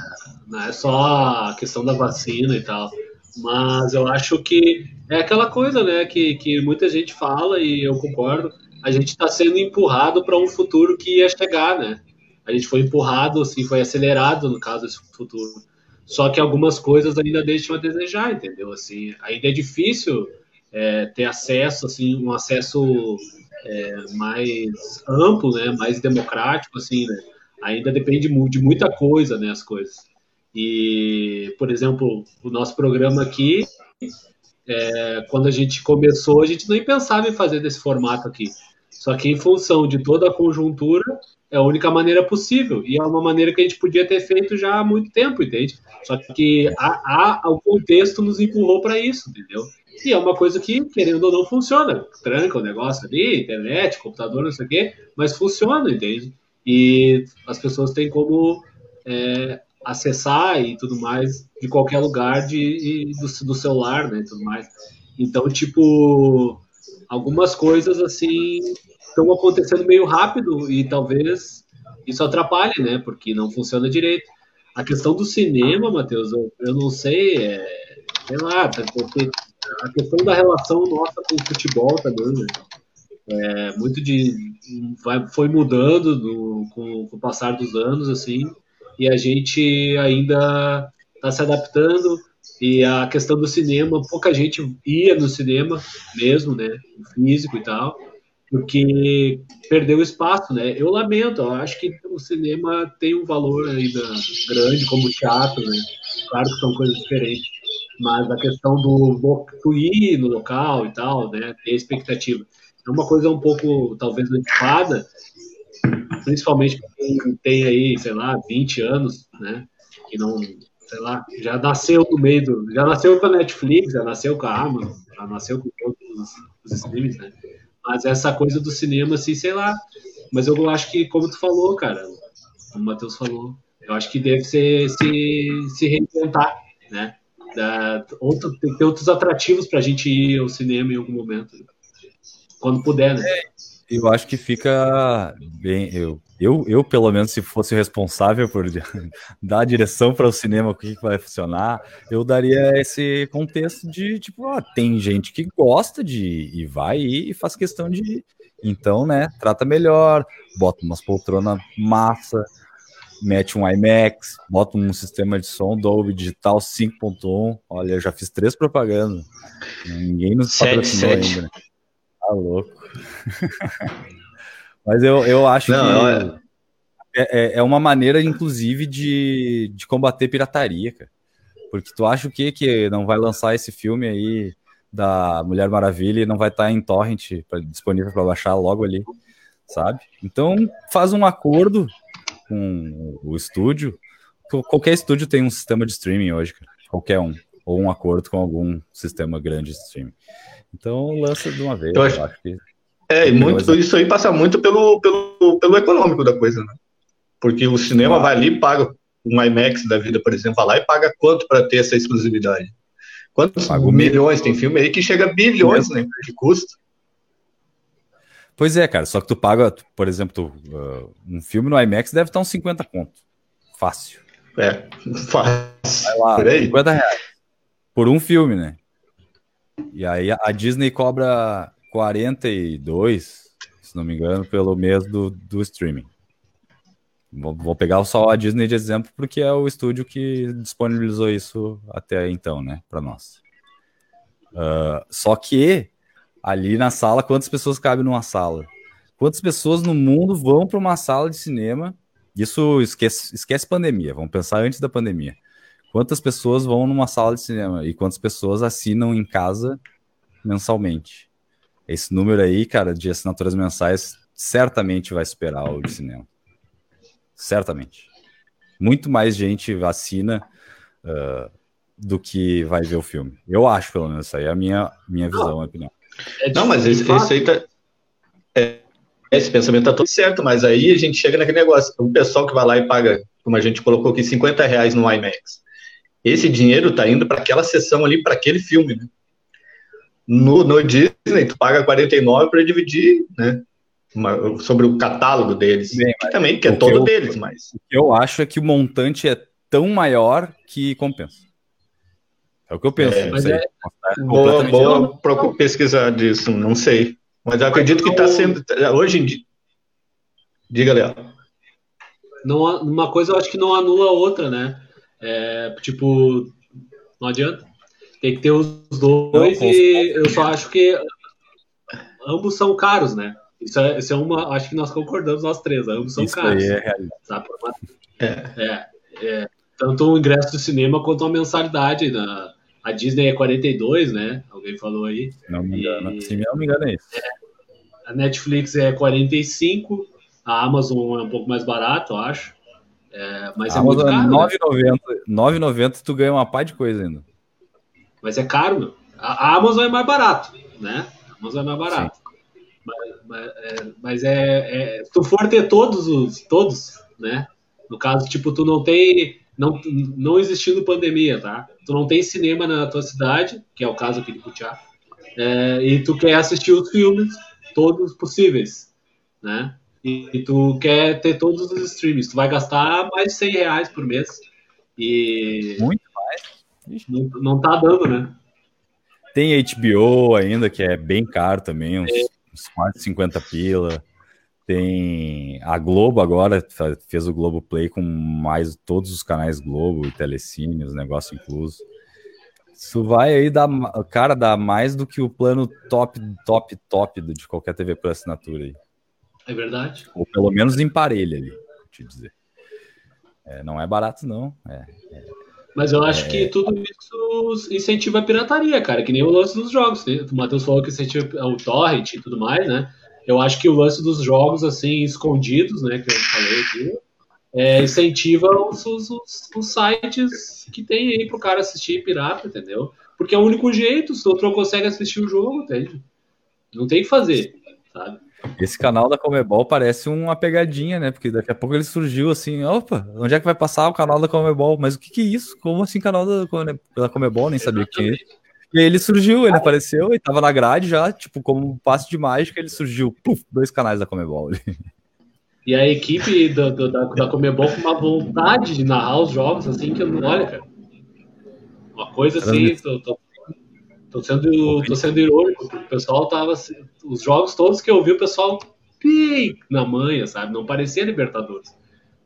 Não é só a questão da vacina e tal. Mas eu acho que é aquela coisa, né, que, que muita gente fala e eu concordo. A gente está sendo empurrado para um futuro que ia chegar, né? A gente foi empurrado, assim, foi acelerado no caso desse futuro. Só que algumas coisas ainda deixam a desejar, entendeu? Assim, ainda é difícil é, ter acesso, assim, um acesso é, mais amplo, né, mais democrático, assim, né, ainda depende de muita coisa, né, as coisas. E, por exemplo, o nosso programa aqui, é, quando a gente começou, a gente nem pensava em fazer desse formato aqui. Só que em função de toda a conjuntura, é a única maneira possível. E é uma maneira que a gente podia ter feito já há muito tempo, entende? Só que a, a, o contexto nos empurrou para isso, entendeu? E é uma coisa que, querendo ou não, funciona. Tranca o negócio ali, internet, computador, não sei o quê, mas funciona, entende? E as pessoas têm como é, acessar e tudo mais de qualquer lugar de, do, do celular, né, tudo mais. Então, tipo, algumas coisas assim estão acontecendo meio rápido e talvez isso atrapalhe, né, porque não funciona direito. A questão do cinema, Matheus, eu, eu não sei, é, sei lá, porque a questão da relação nossa com o futebol também, né? É, muito de vai, foi mudando do, com, com, o passar dos anos assim e a gente ainda está se adaptando. E a questão do cinema pouca gente ia no cinema mesmo né? Físico e tal porque perdeu espaço né? Eu lamento eu acho que o cinema tem um valor ainda grande como o teatro né? Claro que são coisas diferentes mas a questão do ir no local e tal, né, ter expectativa. É uma coisa um pouco, talvez, antiquada, principalmente quem tem aí, sei lá, 20 anos, né, que não, sei lá, já nasceu no meio do, já nasceu com a Netflix, já nasceu com a Amazon, já nasceu com todos os, os streams, né, mas essa coisa do cinema, assim, sei lá, mas eu acho que, como tu falou, cara, como o Matheus falou, eu acho que deve ser se, se reinventar, né, da, outro, tem que ter outros atrativos para a gente ir ao cinema em algum momento, quando puder, né? É, eu acho que fica bem. Eu, eu, eu, pelo menos, se fosse responsável por dar a direção para o cinema, o que, que vai funcionar, eu daria esse contexto de tipo, ah, tem gente que gosta de e vai e faz questão de. Então, né, trata melhor, bota umas poltronas massa, mete um IMAX, bota um sistema de som Dolby Digital 5.1. Olha, eu já fiz três propagandas. Ninguém nos patrocinou ainda. Né? Tá louco. Mas eu, eu acho Não, que é, é, é, uma maneira, inclusive, de, de combater pirataria, cara. Porque tu acha o que que não vai lançar esse filme aí da Mulher Maravilha e não vai estar tá em torrent disponível para baixar logo ali, sabe? Então faz um acordo com o estúdio. Qualquer estúdio tem um sistema de streaming hoje, cara. qualquer um. Ou um acordo com algum sistema grande de streaming. Então lança de uma vez, eu acho, eu acho que. É, e muito, isso aí passa muito pelo, pelo, pelo econômico da coisa, né? Porque o cinema vai ali e paga um IMAX da vida, por exemplo, vai lá e paga quanto para ter essa exclusividade? Quantos Pago milhões? Tem filme aí que chega a bilhões né, de custo. Pois é, cara, só que tu paga, por exemplo, tu, uh, um filme no IMAX deve estar uns 50 conto. Fácil. É, fácil. Vai lá, por aí. 50 reais. Por um filme, né? E aí a Disney cobra 42, se não me engano, pelo mês do, do streaming. Vou, pegar só a Disney de exemplo, porque é o estúdio que disponibilizou isso até então, né, para nós. Uh, só que ali na sala, quantas pessoas cabem numa sala? Quantas pessoas no mundo vão para uma sala de cinema? Isso esquece, esquece pandemia, vamos pensar antes da pandemia. Quantas pessoas vão numa sala de cinema e quantas pessoas assinam em casa mensalmente? Esse número aí, cara, de assinaturas mensais certamente vai superar o de cinema certamente. Muito mais gente vacina uh, do que vai ver o filme. Eu acho, pelo menos, isso aí é a minha, minha visão, minha opinião. É não, mas esse, esse aí tá. É, esse pensamento tá tudo certo, mas aí a gente chega naquele negócio. O pessoal que vai lá e paga, como a gente colocou aqui, 50 reais no IMAX. Esse dinheiro tá indo para aquela sessão ali, para aquele filme, né? No, no Disney, tu paga 49 para dividir, né? uma, sobre o catálogo deles. Bem, que também, que é todo eu, deles, mas. O que eu acho é que o montante é tão maior que compensa. É o que eu penso. É, mas é, é boa, boa pesquisar disso, não sei. Mas eu acredito que está sendo. Hoje em dia. Diga, Léo. Não, uma coisa eu acho que não anula a outra, né? É, tipo, não adianta. Tem que ter os dois não, e eu só acho que ambos são caros, né? Isso é, isso é uma. Acho que nós concordamos, nós três. Ambos são isso caros. Aí é, é, é, é, Tanto o ingresso do cinema quanto a mensalidade. Na, a Disney é 42, né? Alguém falou aí. Não me engano. E, Se não me engano, é isso. É, a Netflix é 45. A Amazon é um pouco mais barato, eu acho. É, mas a é muito caro. 9,90 né? 9,90 tu ganha uma pá de coisa ainda. Mas é caro, meu. A, a Amazon é mais barato, né? A Amazon é mais barato. Sim. Mas, é, mas é, é, se tu for ter todos os, todos, né? No caso, tipo, tu não tem, não, não existindo pandemia, tá? Tu não tem cinema na tua cidade, que é o caso aqui de Putiá, é, e tu quer assistir os filmes todos possíveis, né? E, e, tu quer ter todos os streams, tu vai gastar mais de 100 reais por mês. E muito mais. Não, não tá dando, né? Tem HBO ainda, que é bem caro também, uns é uns quase 50 pila. Tem a Globo agora, fez o Globo Play com mais todos os canais Globo e Telecine, os negócios inclusos. Isso vai aí dar, cara, dá mais do que o plano top, top, top de qualquer TV por assinatura aí. É verdade. Ou pelo menos em parelho ali, te dizer. É, não é barato, não. É, é, mas eu acho é... que tudo isso incentiva a pirataria, cara, que nem o lance dos jogos. Né? O Matheus falou que incentiva o torrent e tudo mais, né? Eu acho que o lance dos jogos, assim, escondidos, né, que eu falei aqui, é, incentiva os, os, os, sites que tem aí pro cara assistir pirata, entendeu? Porque é o único jeito, se o outro não consegue assistir o jogo, entende? Não tem que fazer, sabe? Esse canal da Comebol parece uma pegadinha, né? Porque daqui a pouco ele surgiu assim, opa, onde é que vai passar o canal da Comebol? Mas o que, que é isso? Como assim canal da, da Comebol? Nem sabia que tinha. E aí ele surgiu, ele apareceu e tava na grade já, tipo, como um passo de mágica, ele surgiu, puf, dois canais da Comebol. E a equipe do, do, da, da Comebol com uma vontade de narrar os jogos, assim, que eu não olha, cara. Uma coisa assim, tô, tô Tô sendo, tô sendo irônico, porque o pessoal tava. Os jogos todos que eu vi, o pessoal pi, na manha, sabe? Não parecia Libertadores.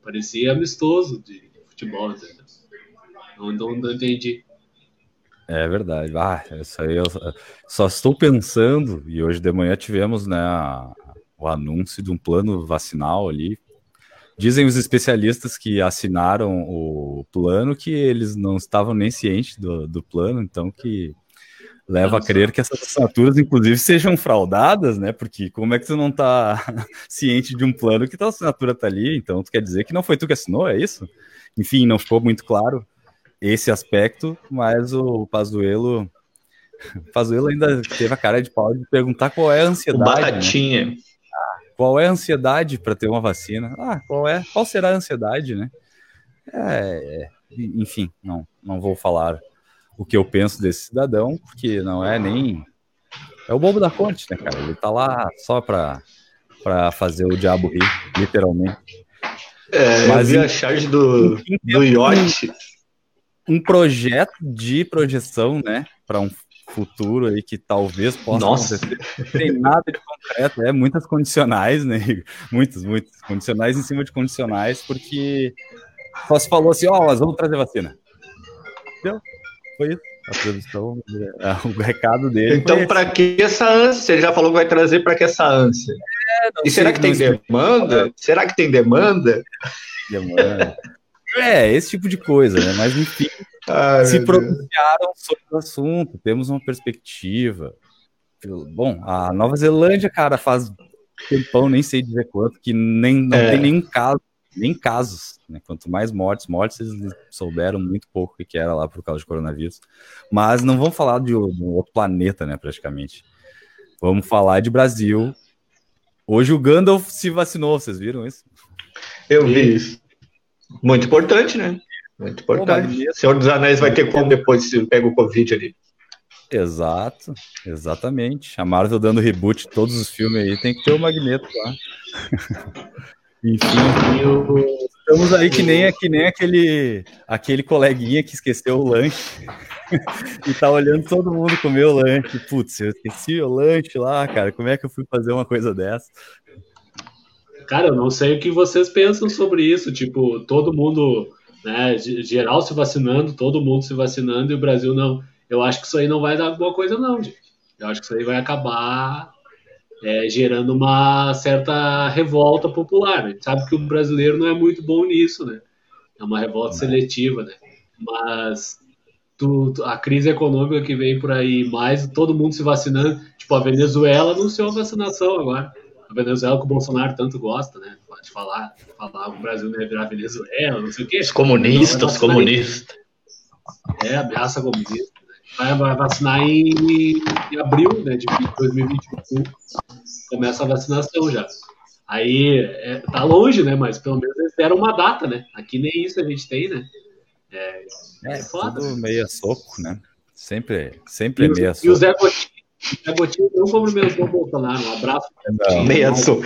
Parecia amistoso de futebol, entendeu? Não, não, não entendi. É verdade. Ah, isso aí eu só estou pensando, e hoje de manhã tivemos né, o anúncio de um plano vacinal ali. Dizem os especialistas que assinaram o plano que eles não estavam nem cientes do, do plano, então que leva a crer que essas assinaturas, inclusive, sejam fraudadas, né? Porque como é que tu não tá ciente de um plano que tua assinatura tá ali? Então, tu quer dizer que não foi tu que assinou, é isso? Enfim, não ficou muito claro esse aspecto, mas o Pazuello... Pazuello ainda teve a cara de pau de perguntar qual é a ansiedade. O Batatinha. Né? Qual é a ansiedade para ter uma vacina? Ah, qual é? Qual será a ansiedade, né? É, é, enfim, não, não vou falar o que eu penso desse cidadão, porque não é nem. É o bobo da corte, né, cara? Ele tá lá só para para fazer o diabo rir, literalmente. É, Mas eu vi a charge do, do Yacht. Um, um projeto de projeção, né, para um futuro aí que talvez possa Nossa. acontecer. Tem nada de concreto, é muitas condicionais, né? Muitos, muitos condicionais em cima de condicionais, porque só se falou assim, ó, oh, nós vamos trazer vacina. Entendeu? Foi isso. A produção, é, o recado dele. Então, para que essa ânsia? Ele já falou que vai trazer para que essa ânsia? É, e será que tem demanda? Será que tem demanda? Demanda. É, esse tipo de coisa, né? Mas enfim, Ai, se pronunciaram sobre o assunto, temos uma perspectiva. Bom, a Nova Zelândia, cara, faz tempão, nem sei dizer quanto, que nem, não é. tem nenhum caso, nem casos, né? Quanto mais mortes, mortes, eles souberam muito pouco o que era lá por causa de coronavírus. Mas não vamos falar de um outro planeta, né, praticamente. Vamos falar de Brasil. Hoje o Gandalf se vacinou, vocês viram isso? Eu vi isso. Muito importante, né? Muito importante. Senhor dos Anéis vai ter como depois se pega o Covid ali. Exato, exatamente. A Marvel dando reboot todos os filmes aí, tem que ter o Magneto lá. Enfim, eu... estamos aí que nem, que nem aquele, aquele coleguinha que esqueceu o lanche e tá olhando todo mundo comer o lanche. Putz, eu esqueci o lanche lá, cara. Como é que eu fui fazer uma coisa dessa? Cara, eu não sei o que vocês pensam sobre isso. Tipo, todo mundo, né, geral se vacinando, todo mundo se vacinando e o Brasil não. Eu acho que isso aí não vai dar boa coisa, não, gente. Eu acho que isso aí vai acabar é, gerando uma certa revolta popular. A gente sabe que o brasileiro não é muito bom nisso, né? É uma revolta seletiva, né? Mas tu, a crise econômica que vem por aí, mais todo mundo se vacinando. Tipo, a Venezuela anunciou a vacinação agora a Venezuela que o Bolsonaro tanto gosta, né? Pode falar, falar o Brasil não ia virar Venezuela, não sei o quê. Os comunistas, os comunistas. É, ameaça comunista. Vai, vai vacinar em, em, abril né, de 2021. Começa a vacinação já. Aí é, tá longe, né? Mas pelo menos eles deram uma data, né? Aqui nem isso a gente tem, né? É, é, é foda. Tudo meia soco, né? Sempre, sempre e é meia soco. E o Zé Gotinho é Botinho não cumprimentou o Bolsonaro. Um abraço. Não, meia soco.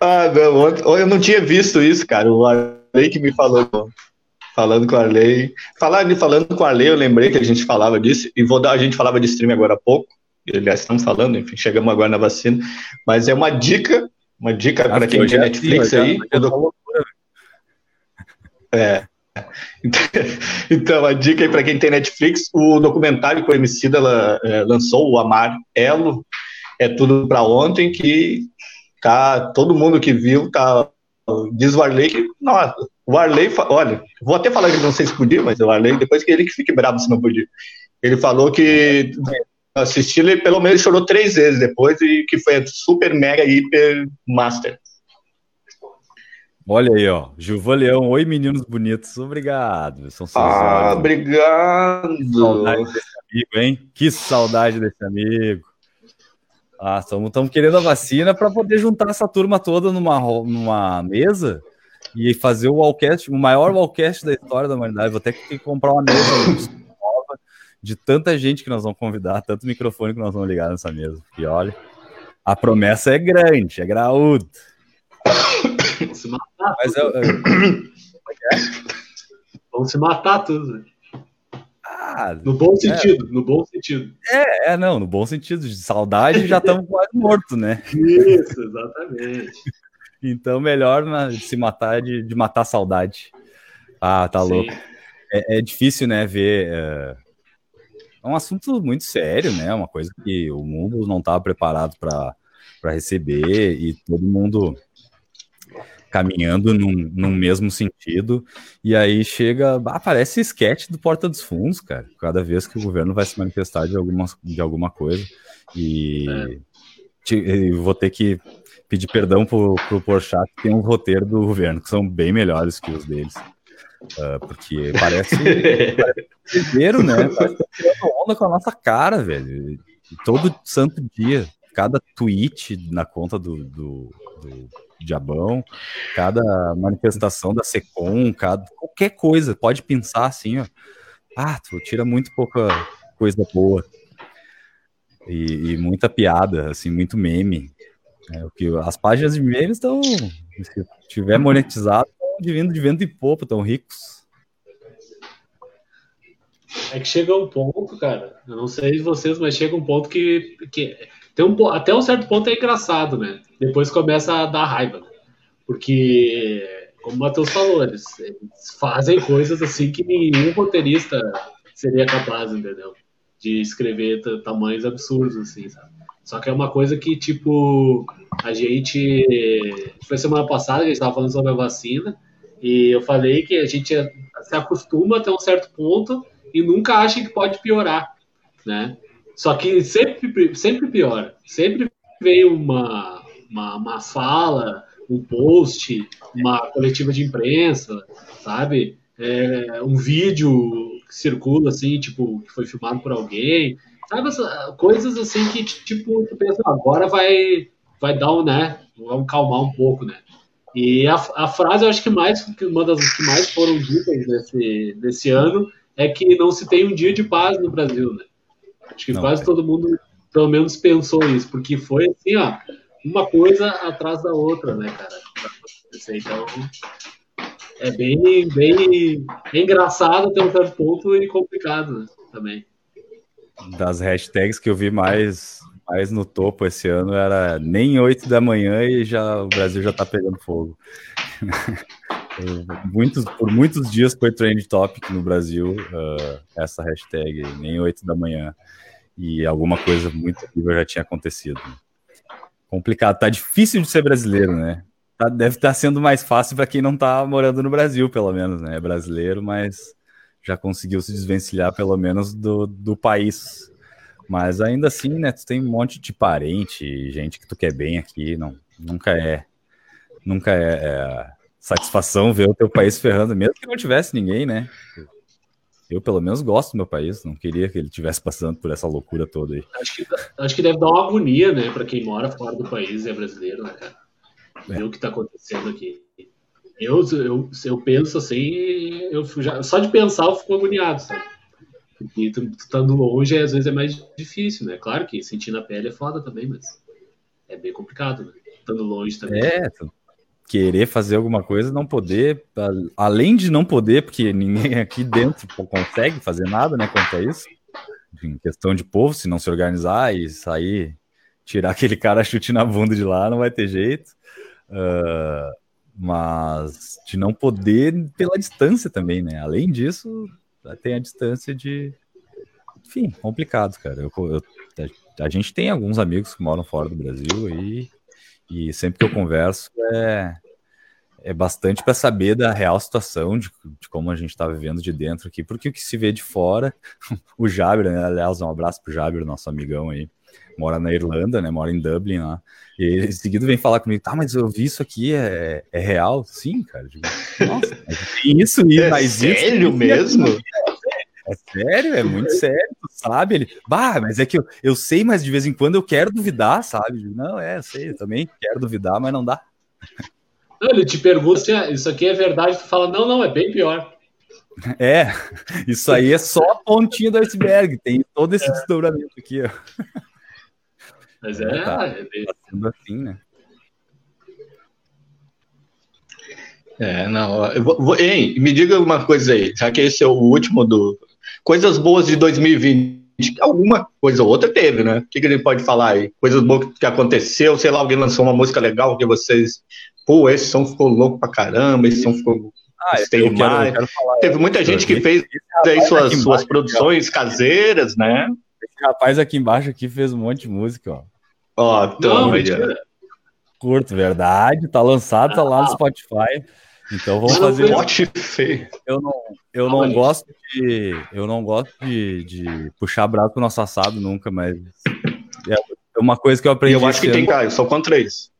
Ah, não, eu não tinha visto isso, cara. O Arley que me falou, falando com o Arley. Falando, falando com o Arley, eu lembrei que a gente falava disso, e vou dar, a gente falava de stream agora há pouco. Aliás, estamos falando, enfim, chegamos agora na vacina. Mas é uma dica, uma dica para quem tem Netflix aí. É, Então, a dica aí para quem tem Netflix, o documentário que o Emicida ela, é, lançou, o Amar Elo, é tudo para ontem, que tá todo mundo que viu tá diz o Arley que nossa, o Arley, olha, vou até falar que não sei se podia, mas o Arley depois que ele que fique bravo se não podia. Ele falou que assistiu ele pelo menos chorou três vezes depois e que foi super mega hiper master. Olha aí, ó. Gilvan Leão, oi meninos bonitos, obrigado. São ah, obrigado. Que saudade desse amigo, hein? Que saudade desse amigo. Ah, estamos querendo a vacina para poder juntar essa turma toda numa, numa mesa e fazer o Wallcast, o maior Wallcast da história da humanidade. Vou ter que comprar uma mesa nova de tanta gente que nós vamos convidar, tanto microfone que nós vamos ligar nessa mesa. E olha, a promessa é grande, é graúda. Se matar. Mas eu... É? Vão se matar tudo. Ah, no bom é. sentido, é. no bom sentido. É, é, não, no bom sentido. De saudade já estamos quase mortos, né? Isso, exatamente. então, melhor né, se matar de, de matar saudade. Ah, tá Sim. louco. É, é, difícil, né, ver. É... é um assunto muito sério, né? Uma coisa que o mundo não estava preparado para receber e todo mundo caminhando num, num mesmo sentido, e aí chega, aparece sketch do Porta dos Fundos, cara, cada vez que o governo vai se manifestar de alguma, de alguma coisa, e é. te, vou ter que pedir perdão pro, pro Porchat, que tem um roteiro do governo, que são bem melhores que os deles. Uh, porque parece, parece né? Parece que tá onda com a nossa cara, velho. Todo santo dia. Cada tweet na conta do, do, do Diabão, cada manifestação da Secom, cada, qualquer coisa, pode pensar assim, ó. Ah, tu tira muito pouca coisa boa. E, e muita piada, assim, muito meme. É, o que as páginas de memes estão, se tiver monetizado, estão vindo de vento e popa, estão ricos. É que chega um ponto, cara. Eu não sei vocês, mas chega um ponto que, que tem um, até um certo ponto é engraçado, né? Depois começa a dar raiva. Né? Porque, como o Matheus falou, eles, eles, fazem coisas assim que nenhum roteirista seria capaz, entendeu? De escrever tamanhos absurdos, assim, sabe? Só que é uma coisa que, tipo, a gente. Foi semana passada que a gente estava falando sobre a vacina, e eu falei que a gente se acostuma até um certo ponto e nunca acha que pode piorar, né? Só que sempre, sempre piora. Sempre vem uma, uma, uma fala, um post, uma coletiva de imprensa, sabe? É, um vídeo que circula assim, tipo, que foi filmado por alguém, sabe? Coisas assim que, tipo, tu pensa, agora vai, vai dar um, né? Vamos calmar um pouco, né? E a, a frase, eu acho que mais, uma das que mais foram ditas nesse, nesse ano é que não se tem um dia de paz no Brasil, né? Acho que não, quase é. todo mundo, pelo menos, pensou isso, porque foi assim, ó, uma coisa atrás da outra, né, cara? Então, é bem, bem engraçado até um certo ponto e complicado né, também. Das hashtags que eu vi mais, mais no topo esse ano era nem 8 da manhã e já o Brasil já tá pegando fogo. muitos, por muitos dias foi trend topic no Brasil uh, essa hashtag, nem 8 da manhã. E alguma coisa muito incrível já tinha acontecido. Complicado, tá difícil de ser brasileiro, né? Tá, deve estar tá sendo mais fácil para quem não tá morando no Brasil, pelo menos, né? É brasileiro, mas já conseguiu se desvencilhar, pelo menos, do, do país. Mas ainda assim, né? Tu tem um monte de parente, gente que tu quer bem aqui, não, nunca é. Nunca é, é satisfação ver o teu país ferrando, mesmo que não tivesse ninguém, né? Eu, pelo menos, gosto do meu país, não queria que ele tivesse passando por essa loucura toda aí. Acho que, acho que deve dar uma agonia, né, para quem mora fora do país e é brasileiro, né, cara? É. Ver o que tá acontecendo aqui. Eu, eu, eu penso assim, eu já, só de pensar eu fico agoniado, sabe? Tu, tu estando longe, às vezes é mais difícil, né? Claro que sentir na pele é foda também, mas é bem complicado, né? Estando longe também. É, querer fazer alguma coisa, não poder, além de não poder, porque ninguém aqui dentro consegue fazer nada, né, quanto a isso, em questão de povo, se não se organizar e sair, tirar aquele cara chute na bunda de lá, não vai ter jeito, uh, mas de não poder pela distância também, né, além disso, tem a distância de, enfim, complicado, cara, eu, eu, a gente tem alguns amigos que moram fora do Brasil e e sempre que eu converso é, é bastante para saber da real situação, de, de como a gente está vivendo de dentro aqui, porque o que se vê de fora, o Jabir, né, aliás, um abraço pro Jabir, nosso amigão aí, mora na Irlanda, né, mora em Dublin lá, e em seguida vem falar comigo, tá, mas eu vi isso aqui, é, é real? Sim, cara, digo, nossa, isso e é mais sério isso. Sério mesmo? É sério, é muito sério, sabe? Ele, bah, mas é que eu, eu sei, mas de vez em quando eu quero duvidar, sabe? Não, é, eu sei, eu também quero duvidar, mas não dá. Ele te pergunta se é, isso aqui é verdade, tu fala, não, não, é bem pior. É, isso aí é só a pontinha do iceberg, tem todo esse é. desdobramento aqui, ó. Mas é, tá, é bem... tá assim, né? É, não. Vou, hein, me diga uma coisa aí, já que esse é o último do, Coisas boas de 2020. Alguma coisa ou outra teve, né? O que, que ele pode falar aí? Coisas boas que aconteceu, sei lá, alguém lançou uma música legal que vocês. Pô, esse som ficou louco pra caramba, esse som ficou. Ah, eu quero, eu quero falar, Teve muita gente que fez aí suas, suas produções caseiras, né? Esse rapaz aqui embaixo aqui fez um monte de música, ó. Ó, então, Curto, verdade. Tá lançado, tá lá no ah. Spotify. Então vamos fazer. Feio. Eu não, eu não gosto de, eu não gosto de, de puxar braço pro nosso assado nunca, mas é uma coisa que eu aprendi. Eu acho que ano. tem, cara, eu sou contra isso.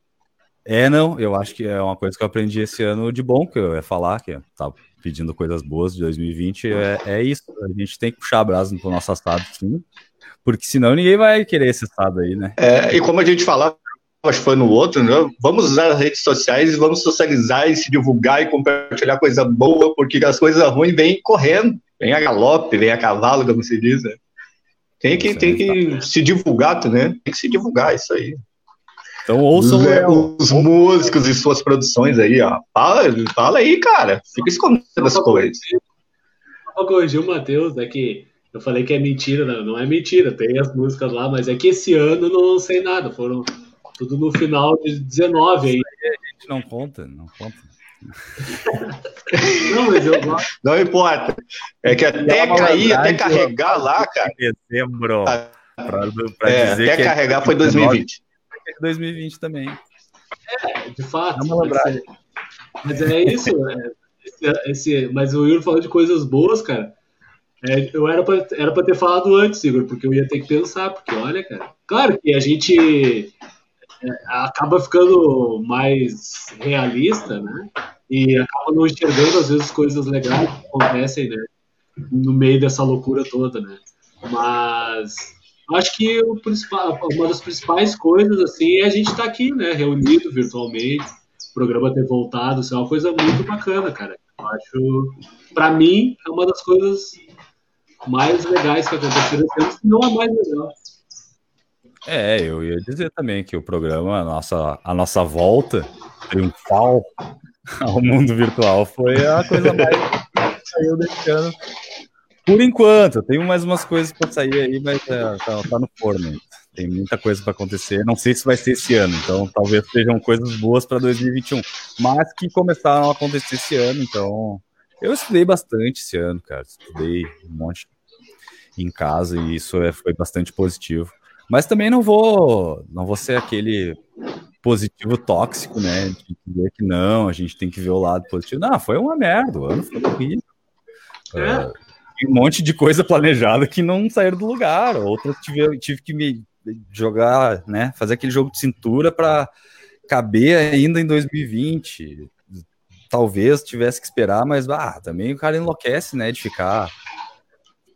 É, não, eu acho que é uma coisa que eu aprendi esse ano de bom, que eu ia falar, que tá pedindo coisas boas de 2020, é, é isso. A gente tem que puxar braço pro nosso assado, sim, Porque senão ninguém vai querer esse estado aí, né? É, e como a gente falava, acho que foi no outro, né? vamos usar as redes sociais e vamos socializar e se divulgar e compartilhar coisa boa, porque as coisas ruins vêm correndo, vem a galope, vem a cavalo, como se diz, né? Tem que, tem que se divulgar, né? Tem que se divulgar isso aí. Então ouçam os, os músicos e suas produções aí, ó. Fala, fala aí, cara. Fica escondendo as coisas. Só corrigir o Matheus, é que eu falei que é mentira, não, não é mentira, tem as músicas lá, mas é que esse ano não sei nada, foram tudo no final de 19 aí. aí a gente não conta, não conta. não, mas eu gosto. Não importa. É que até cair, até carregar lá, cara. Dezembro. Pra, pra é, dizer até que carregar é foi 2020. 2020 também. É, de fato. Mas é isso. É, esse, esse, mas o Yuri falou de coisas boas, cara. É, eu era pra, era pra ter falado antes, Igor, porque eu ia ter que pensar, porque olha, cara. Claro que a gente é, acaba ficando mais realista, né? E acaba não enxergando, às vezes, coisas legais que acontecem, né? No meio dessa loucura toda, né? Mas acho que o principal, uma das principais coisas, assim, é a gente estar tá aqui, né? Reunido virtualmente, o programa ter voltado, isso é uma coisa muito bacana, cara. Eu acho, para mim, é uma das coisas mais legais que aconteceram esse ano, se não a mais legal. É, eu ia dizer também que o programa, a nossa, a nossa volta triunfal ao mundo virtual foi a coisa mais que saiu desse ano. Por enquanto, tenho mais umas coisas para sair aí, mas é, tá, tá, no forno. Tem muita coisa para acontecer. Não sei se vai ser esse ano, então talvez sejam coisas boas para 2021, mas que começaram a acontecer esse ano. Então, eu estudei bastante esse ano, cara. Estudei um monte em casa e isso é, foi bastante positivo. Mas também não vou, não vou ser aquele positivo tóxico, né? De dizer que não, a gente tem que ver o lado positivo. Não, foi uma merda, o ano foi horrível. É. Uh, um monte de coisa planejada que não saíram do lugar. Outras tive, tive que me jogar, né? Fazer aquele jogo de cintura para caber ainda em 2020. Talvez tivesse que esperar, mas ah, também o cara enlouquece, né? De ficar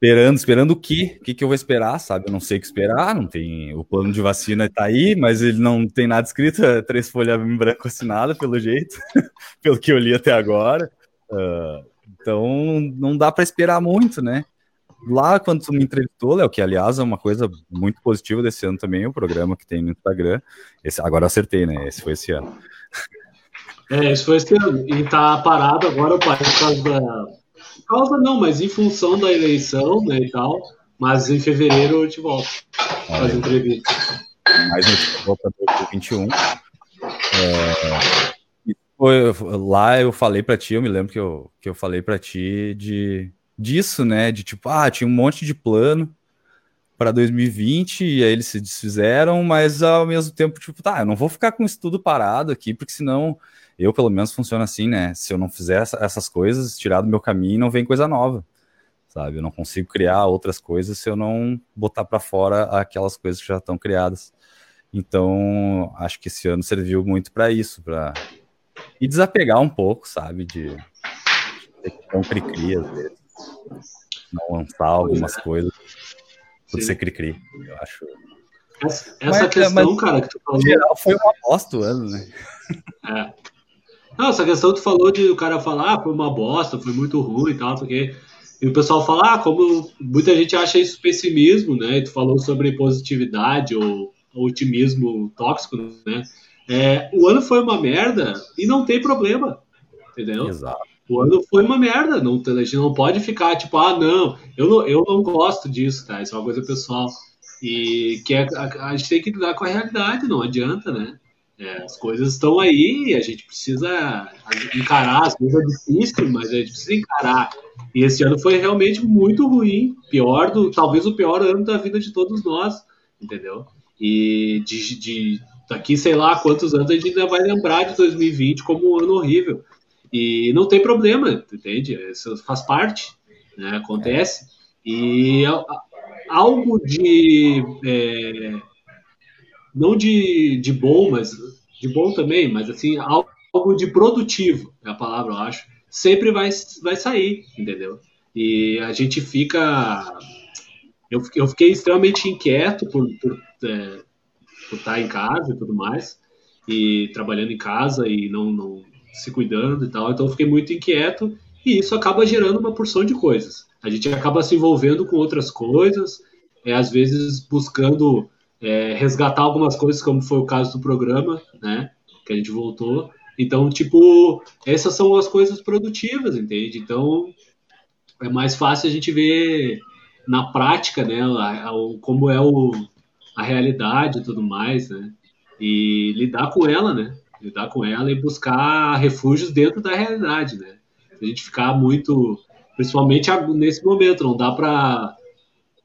Esperando, esperando o quê? O que, que eu vou esperar, sabe? Eu não sei o que esperar, não tem. O plano de vacina está aí, mas ele não tem nada escrito, é três folhas em branco assinada, pelo jeito, pelo que eu li até agora. Uh, então não dá para esperar muito, né? Lá, quando tu me entrevistou, Léo, que aliás é uma coisa muito positiva desse ano também, o programa que tem no Instagram. Esse, agora acertei, né? Esse foi esse ano. É, esse foi esse ano. E tá parado agora por causa da causa não, mas em função da eleição né, e tal. Mas em fevereiro eu te volto. Fazer entrevista. Mais notícia volta 2021. É, foi, lá eu falei para ti, eu me lembro que eu, que eu falei para ti de disso, né? De tipo, ah, tinha um monte de plano para 2020 e aí eles se desfizeram, mas ao mesmo tempo, tipo, tá, eu não vou ficar com isso tudo parado aqui, porque senão eu, pelo menos, funciona assim, né? Se eu não fizer essa, essas coisas, tirar do meu caminho, não vem coisa nova, sabe? Eu não consigo criar outras coisas se eu não botar para fora aquelas coisas que já estão criadas. Então, acho que esse ano serviu muito para isso, para e desapegar um pouco, sabe? De, ter que um cri-cri, às vezes. Não lançar algumas é. coisas por Sim. ser cri-cri, eu acho. Essa, essa mas, questão, mas, cara, que tu falou. Em geral, foi uma bosta o ano, né? É. Não, essa questão que tu falou de o cara falar, ah, foi uma bosta, foi muito ruim e tal, porque e o pessoal fala, ah, como muita gente acha isso pessimismo, né? E tu falou sobre positividade ou otimismo tóxico, né? É, o ano foi uma merda e não tem problema, entendeu? Exato. O ano foi uma merda, não, a gente não pode ficar tipo, ah, não, eu não, eu não gosto disso, tá? Isso é uma coisa pessoal. E que é, a, a gente tem que lidar com a realidade, não adianta, né? É, as coisas estão aí, a gente precisa encarar, as coisas é difícil, mas a gente precisa encarar. E esse ano foi realmente muito ruim, pior do, talvez o pior ano da vida de todos nós, entendeu? E de, de daqui sei lá quantos anos a gente ainda vai lembrar de 2020 como um ano horrível. E não tem problema, entende? Isso faz parte, né? acontece. E algo de é, não de, de bom, mas de bom também, mas assim, algo de produtivo, é a palavra, eu acho, sempre vai, vai sair, entendeu? E a gente fica eu, eu fiquei extremamente inquieto por, por, é, por estar em casa e tudo mais, e trabalhando em casa e não, não se cuidando e tal. Então eu fiquei muito inquieto e isso acaba gerando uma porção de coisas. A gente acaba se envolvendo com outras coisas, é, às vezes buscando é, resgatar algumas coisas, como foi o caso do programa, né? Que a gente voltou. Então, tipo, essas são as coisas produtivas, entende? Então, é mais fácil a gente ver na prática, né? Como é o, a realidade e tudo mais, né? E lidar com ela, né? Lidar com ela e buscar refúgios dentro da realidade, né? A gente ficar muito, principalmente nesse momento, não dá para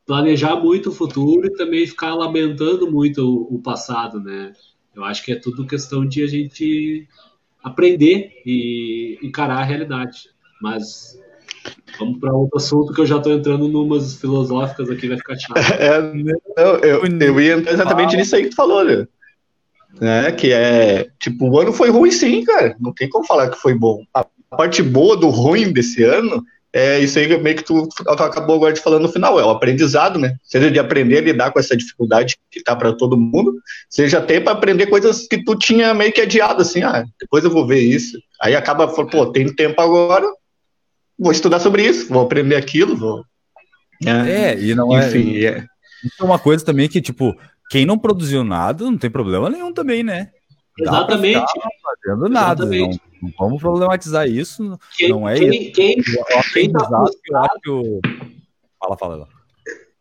planejar muito o futuro e também ficar lamentando muito o, o, passado, né? Eu acho que é tudo questão de a gente aprender e encarar a realidade. Mas vamos para outro assunto que eu já estou entrando numas filosóficas aqui, vai ficar chato. É, não, eu, eu ia entrar exatamente nisso aí que tu falou, né? né? Que é, tipo, o ano foi ruim sim, cara. Não tem como falar que foi bom. A parte boa do ruim desse ano é isso aí meio que tu, acabou agora de falando no final, é o aprendizado, né? Seja de aprender a lidar com essa dificuldade que tá para todo mundo, seja até para aprender coisas que tu tinha meio que adiado, assim, ah, depois eu vou ver isso. Aí acaba, pô, tem tempo agora, vou estudar sobre isso, vou aprender aquilo, vou. É, é e não é, Enfim, é. Isso é uma coisa também que, tipo, quem não produziu nada não tem problema nenhum também, né? Exatamente. fazendo nada. Exatamente. Não, não, vamos problematizar isso. Quem, não é quem, isso. Quem, quem tá frustrado, Fala, fala.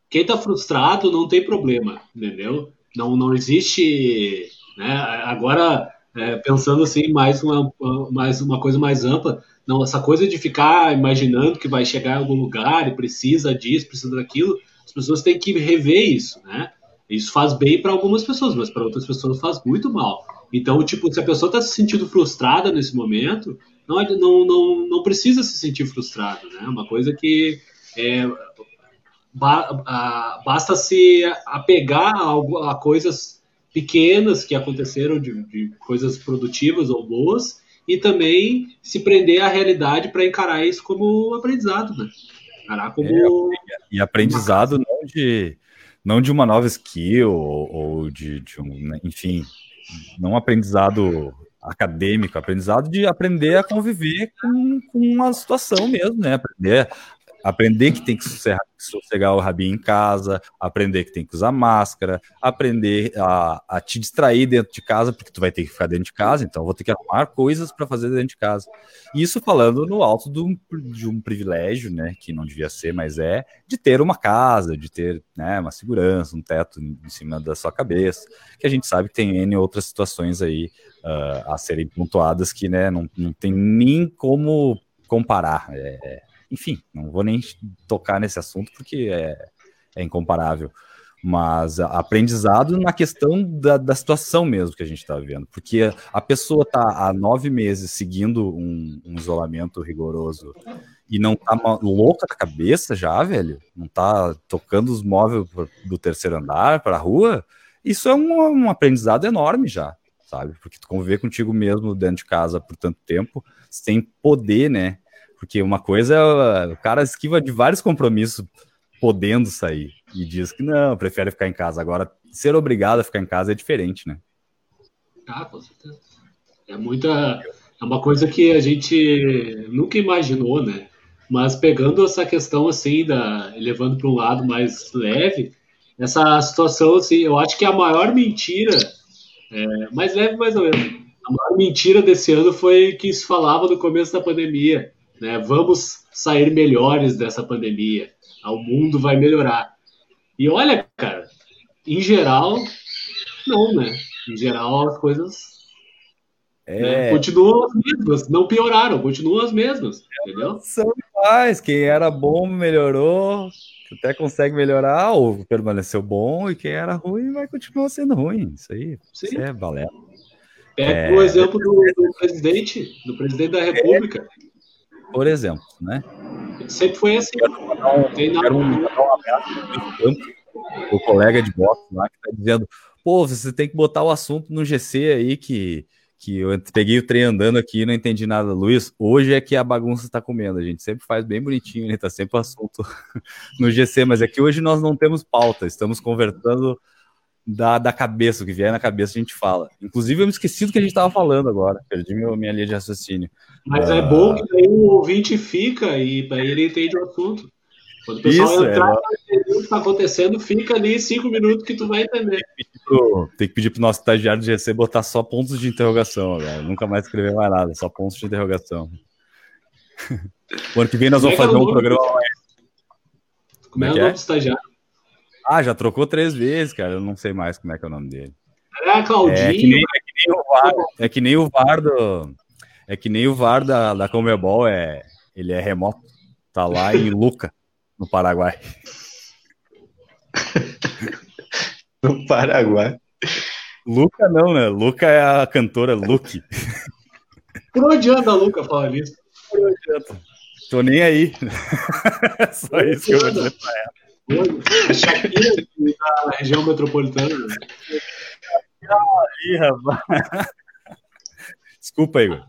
Quem tá frustrado não tem problema, entendeu? Não, não existe. Né? Agora, é, pensando assim, mais uma, mais uma coisa mais ampla, não, essa coisa de ficar imaginando que vai chegar em algum lugar e precisa disso, precisa daquilo, as pessoas têm que rever isso, né? Isso faz bem para algumas pessoas, mas para outras pessoas faz muito mal. Então, tipo, se a pessoa está se sentindo frustrada nesse momento, não, não, não, não precisa se sentir frustrado, né? É uma coisa que é, ba, a, basta se apegar a, a, coisas pequenas que aconteceram, de, de coisas produtivas ou boas, e também se prender à realidade para encarar isso como aprendizado, né? Encarar como. É, e aprendizado não de não de uma nova skill ou, ou de, de, um, né, enfim, não aprendizado acadêmico, aprendizado de aprender a conviver com, com a situação mesmo, né? Aprender aprender que tem que sossegar o rabinho em casa, aprender que tem que usar máscara, aprender a, a, te distrair dentro de casa, porque tu vai ter que ficar dentro de casa, então vou ter que arrumar coisas para fazer dentro de casa. Isso falando no alto de um, de um, privilégio, né, que não devia ser, mas é, de ter uma casa, de ter né, uma segurança, um teto em cima da sua cabeça, que a gente sabe que tem N outras situações aí uh, a serem pontuadas que né, não, não tem nem como comparar. É, é enfim, não vou nem tocar nesse assunto porque é, é incomparável. Mas aprendizado na questão da, da situação mesmo que a gente está vendo. Porque a pessoa está há nove meses seguindo um, um isolamento rigoroso e não tá louca da cabeça já, velho? Não tá tocando os móveis do terceiro andar para a rua? Isso é um, um, aprendizado enorme já, sabe? Porque tu conviver contigo mesmo dentro de casa por tanto tempo, sem poder, né, porque uma coisa é o cara esquiva de vários compromissos podendo sair e diz que não, prefere ficar em casa. Agora, ser obrigado a ficar em casa é diferente, né? Ah, com certeza. É muita. É uma coisa que a gente nunca imaginou, né? Mas pegando essa questão assim, da, levando para um lado mais leve, essa situação, assim, eu acho que a maior mentira, é, mais leve mais ou menos, a maior mentira desse ano foi que se falava no começo da pandemia, né? Vamos sair melhores dessa pandemia. O mundo vai melhorar. E olha, cara, em geral, não, né? Em geral, as coisas é... né, continuam as mesmas, não pioraram, continuam as mesmas, entendeu? São iguais, quem era bom melhorou, até consegue melhorar ou permaneceu bom, e quem era ruim vai continuar sendo ruim. Isso aí, Sim. isso é balela. Pega é... o exemplo do, do, presidente, do presidente da República. É por exemplo, né? Sempre foi assim. Quero mandar um, quero mandar abraço o colega de boxe lá que está dizendo, pô, você tem que botar o assunto no GC aí que, que eu peguei o trem andando aqui e não entendi nada. Luiz, hoje é que a bagunça está comendo. A gente sempre faz bem bonitinho, né? Tá sempre o assunto no GC, mas é que hoje nós não temos pauta, estamos conversando da, da cabeça, o que vier na cabeça a gente fala. Inclusive, eu me esqueci do que a gente estava falando agora, perdi meu, minha linha de raciocínio. Mas uh... é bom que daí o ouvinte fica e aí ele entende o assunto. Quando o pessoal Isso, entrar é... o que está acontecendo, fica ali cinco minutos que tu vai entender. Tem que pedir para o nosso estagiário de GC botar só pontos de interrogação agora. Nunca mais escrever mais nada, só pontos de interrogação. o ano que vem nós vamos é fazer um programa. Como é, é o nome do estagiário? Ah, já trocou três vezes, cara. Eu não sei mais como é que é o nome dele. É, Claudinho. É que nem, é que nem o VAR, é que nem o VAR do. É que nem o VAR da, da Comebol, é, ele é remoto. Tá lá em Luca, no Paraguai. no Paraguai. Luca não, né? Luca é a cantora Luke. Por onde anda a Luca falando isso? Por onde anda? Tô nem aí. Só isso que eu vou dizer pra ela. Shakira da região metropolitana. Aí, rapaz. Desculpa, Igor.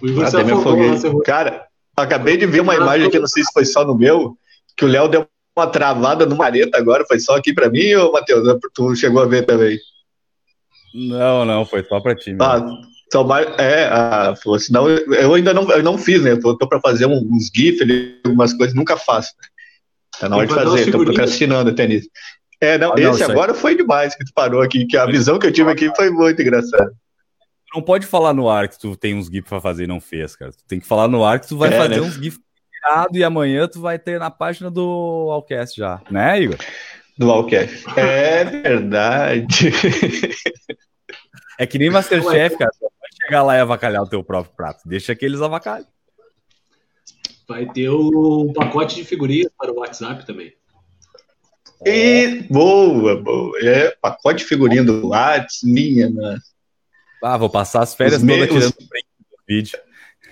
O Igor se afogou, Cara, acabei de ver uma imagem aqui, não sei se foi só no meu, que o Léo deu uma travada no mareta agora. Foi só aqui pra mim ou, Matheus? Tu chegou a ver também? Não, não, foi só pra ti. Ah, só mais, é, ah, senão eu ainda não, eu não fiz, né? Eu tô, tô para fazer uns GIFs, algumas coisas, nunca faço. Tá na hora de fazer, tô procrastinando até nisso. É, não, ah, não esse agora foi demais que tu parou aqui, que a visão que eu tive aqui foi muito engraçada. Não pode falar no ar que tu tem uns GIFs para fazer e não fez, cara. Tu tem que falar no ar que tu vai é, fazer né? uns GIFs e amanhã tu vai ter na página do Allcast já, né, Igor? Do Allcast. É verdade. É que nem Masterchef, cara chegar lá e avacalhar o teu próprio prato. Deixa que eles avacalhem. Vai ter um pacote de figurinhas para o WhatsApp também. E boa, boa. É, pacote de figurinha do WhatsApp, minha, né? Ah, vou passar as férias todas tirando os... print do vídeo.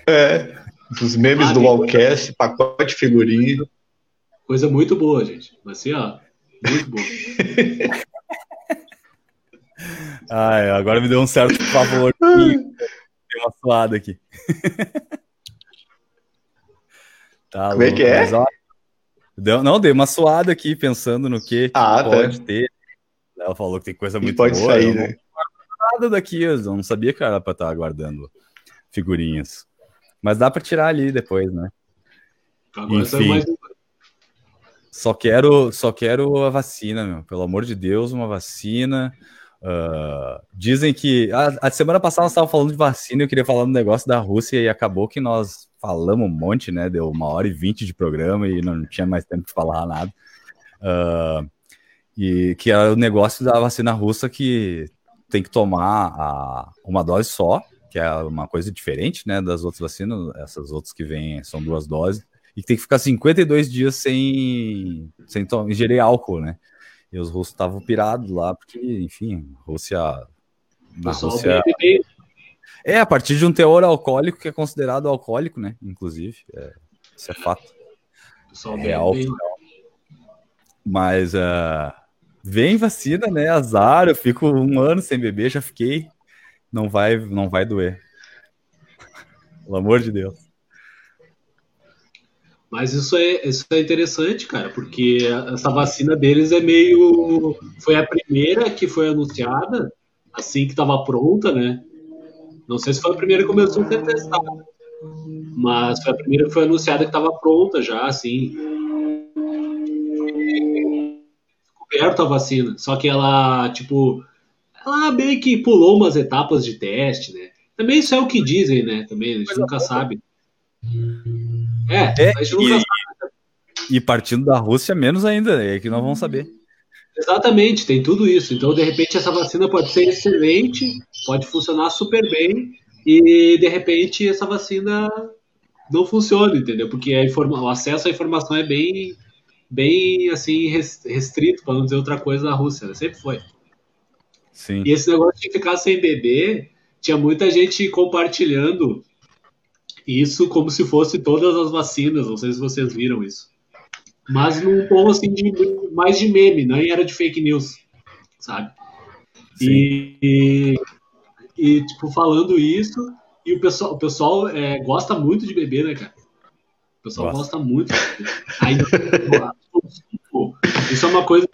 É, os memes ah, do Wallcast, pacote de figurinha. Coisa muito boa, gente. Assim, ó, muito boa. Ai, agora me deu um certo favor. Deu uma suada aqui. tá Como é que é? Mas, ó, deu, não, dei uma suada aqui pensando no que, ah, tá. pode tá. ter. Ela falou que tem coisa muito pode boa. Sair, né? nada daqui, eu não sabia que era pra estar aguardando figurinhas. Mas dá para tirar ali depois, né? Agora Enfim, mais... só quero, só quero a vacina, meu. Pelo amor de Deus, uma vacina. Uh, dizem que a, a, semana passada nós estávamos falando de vacina, eu queria falar do negócio da Rússia e acabou que nós falamos um monte, né? Deu uma hora e vinte de programa e não tinha mais tempo de falar nada. Uh, e que é o negócio da vacina russa que tem que tomar a, uma dose só, que é uma coisa diferente, né? Das outras vacinas, essas outras que vêm são duas doses, e que tem que ficar 52 dias sem, sem ingerir álcool, né? E os russos estavam pirados lá, porque, enfim, Rússia. Na Rússia. É, a partir de um teor alcoólico que é considerado alcoólico, né? Inclusive. É, isso é fato. É real. Mas uh, vem vacina, né? Azar, eu fico um ano sem beber, já fiquei. Não vai, não vai doer. Pelo amor de Deus. Mas isso é, isso é interessante, cara, porque essa vacina deles é meio. Foi a primeira que foi anunciada, assim que estava pronta, né? Não sei se foi a primeira que começou a ser testada, mas foi a primeira que foi anunciada que estava pronta já, assim. Descoberto a vacina, só que ela, tipo, ela meio que pulou umas etapas de teste, né? Também isso é o que dizem, né? Também, a gente nunca sabe. É, é e, e, partindo da Rússia, menos ainda, é que nós vamos saber. Exatamente, tem tudo isso. Então, de repente, essa vacina pode ser excelente, pode funcionar super bem, e de repente essa vacina não funciona, entendeu? Porque o acesso à informação é bem, bem assim, restrito, para não dizer outra coisa, na Rússia, né? sempre foi. Sim. E esse negócio de ficar sem beber, tinha muita gente compartilhando isso como se fosse todas as vacinas, não sei se vocês viram isso. Mas num tom assim de mais de meme, não era de fake news, sabe? E, e, e, tipo, falando isso, e o pessoal, o pessoal é, gosta muito de beber, né, cara? O pessoal gosta, gosta muito. Aí, isso é uma coisa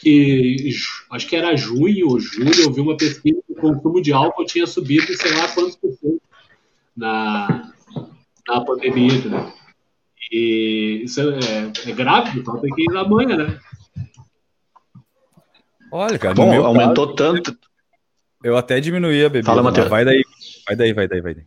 que, que, acho que era junho ou julho, eu vi uma pesquisa que o consumo de álcool tinha subido, sei lá quantos por cento na, na pandemia, né? E isso é, é grave, então tem que ir na manhã, né? Olha, cara, Bom, aumentou caso, tanto. Eu até diminuí a bebida. Fala, Matheus. Vai daí, vai daí, vai daí, vai daí.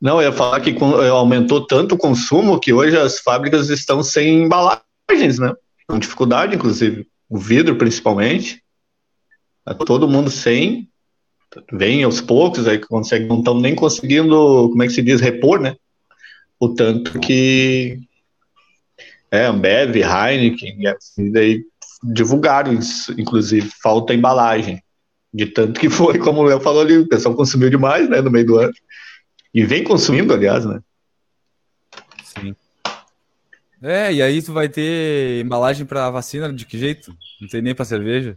Não, eu ia falar que aumentou tanto o consumo que hoje as fábricas estão sem embalagens, né? Com dificuldade, inclusive. O vidro, principalmente. Tá todo mundo sem. Vem aos poucos, aí consegue, não estão nem conseguindo, como é que se diz, repor, né? O tanto que. É, Ambev, Heineken, e daí divulgaram isso, inclusive, falta embalagem. De tanto que foi, como o Léo falou ali, o pessoal consumiu demais, né, no meio do ano. E vem consumindo, aliás, né? Sim. É, e aí tu vai ter embalagem para vacina de que jeito? Não tem nem para cerveja.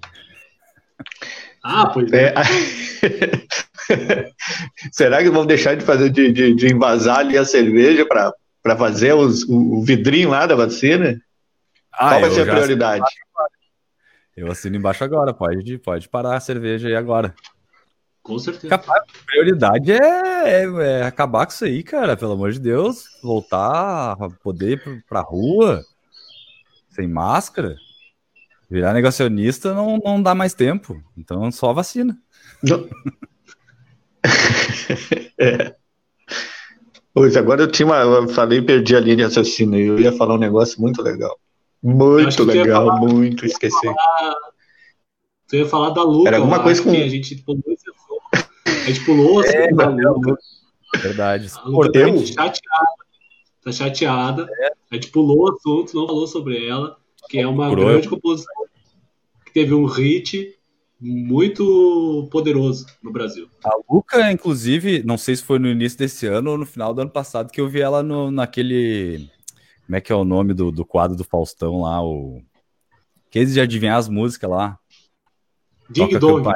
Ah, pois é. é. Será que vão deixar de fazer de, de, de invasar ali a cerveja para fazer os, o, o, vidrinho lá da vacina? Ah, Qual vai ser a prioridade? Eu assino embaixo agora, pode, pode parar a cerveja aí agora. Com certeza. Capaz, a prioridade é, é, é, acabar com isso aí, cara. Pelo amor de Deus. Voltar a poder ir pra rua sem máscara. Virar negacionista não, não dá mais tempo. Então só vacina. é. Pois, agora eu tinha uma, eu falei e perdi a linha de raciocínio. Eu ia falar um negócio muito legal. Muito legal, falar, muito esqueci. Você ia falar da Luca. Era alguma coisa com. A gente pulou, a gente pulou é, da Luca. Verdade. A Luca tá chateada. Tá chateada. É. A gente pulou o assunto, não falou sobre ela, que é uma grande composição que teve um hit muito poderoso no Brasil. A Luca, inclusive, não sei se foi no início desse ano ou no final do ano passado, que eu vi ela no, naquele como é que é o nome do, do quadro do Faustão lá? O. Case de adivinhar as músicas lá. Dig Dong.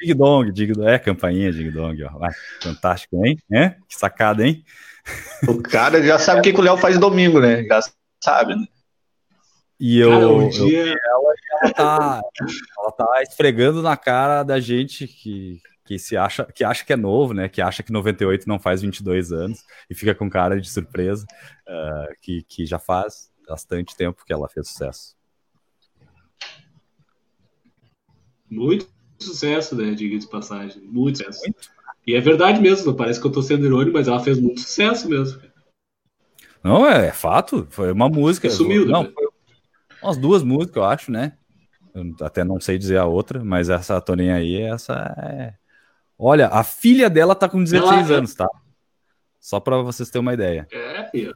Dig Dong, Dig Dong. É, campainha Dig Dong, ó. Vai, fantástico, hein? É? Que sacada, hein? O cara já sabe o que, que o Léo faz domingo, né? Já sabe, né? E eu, cara, um dia... eu ela, ela, tá, ela tá esfregando na cara da gente que, que se acha que acha que é novo, né? Que acha que 98 não faz 22 anos e fica com cara de surpresa, uh, que, que já faz bastante tempo que ela fez sucesso. Muito sucesso, né? Diga de passagem, muito sucesso. Muito. E é verdade mesmo, parece que eu tô sendo irônico, mas ela fez muito sucesso mesmo. Não, é, é fato, foi uma música. Sumiu, não, né? foi umas duas músicas, eu acho, né? Eu até não sei dizer a outra, mas essa Toninha aí, essa é Olha, a filha dela tá com 16 ela... É- anos, tá? Só para vocês terem uma ideia. É, filho.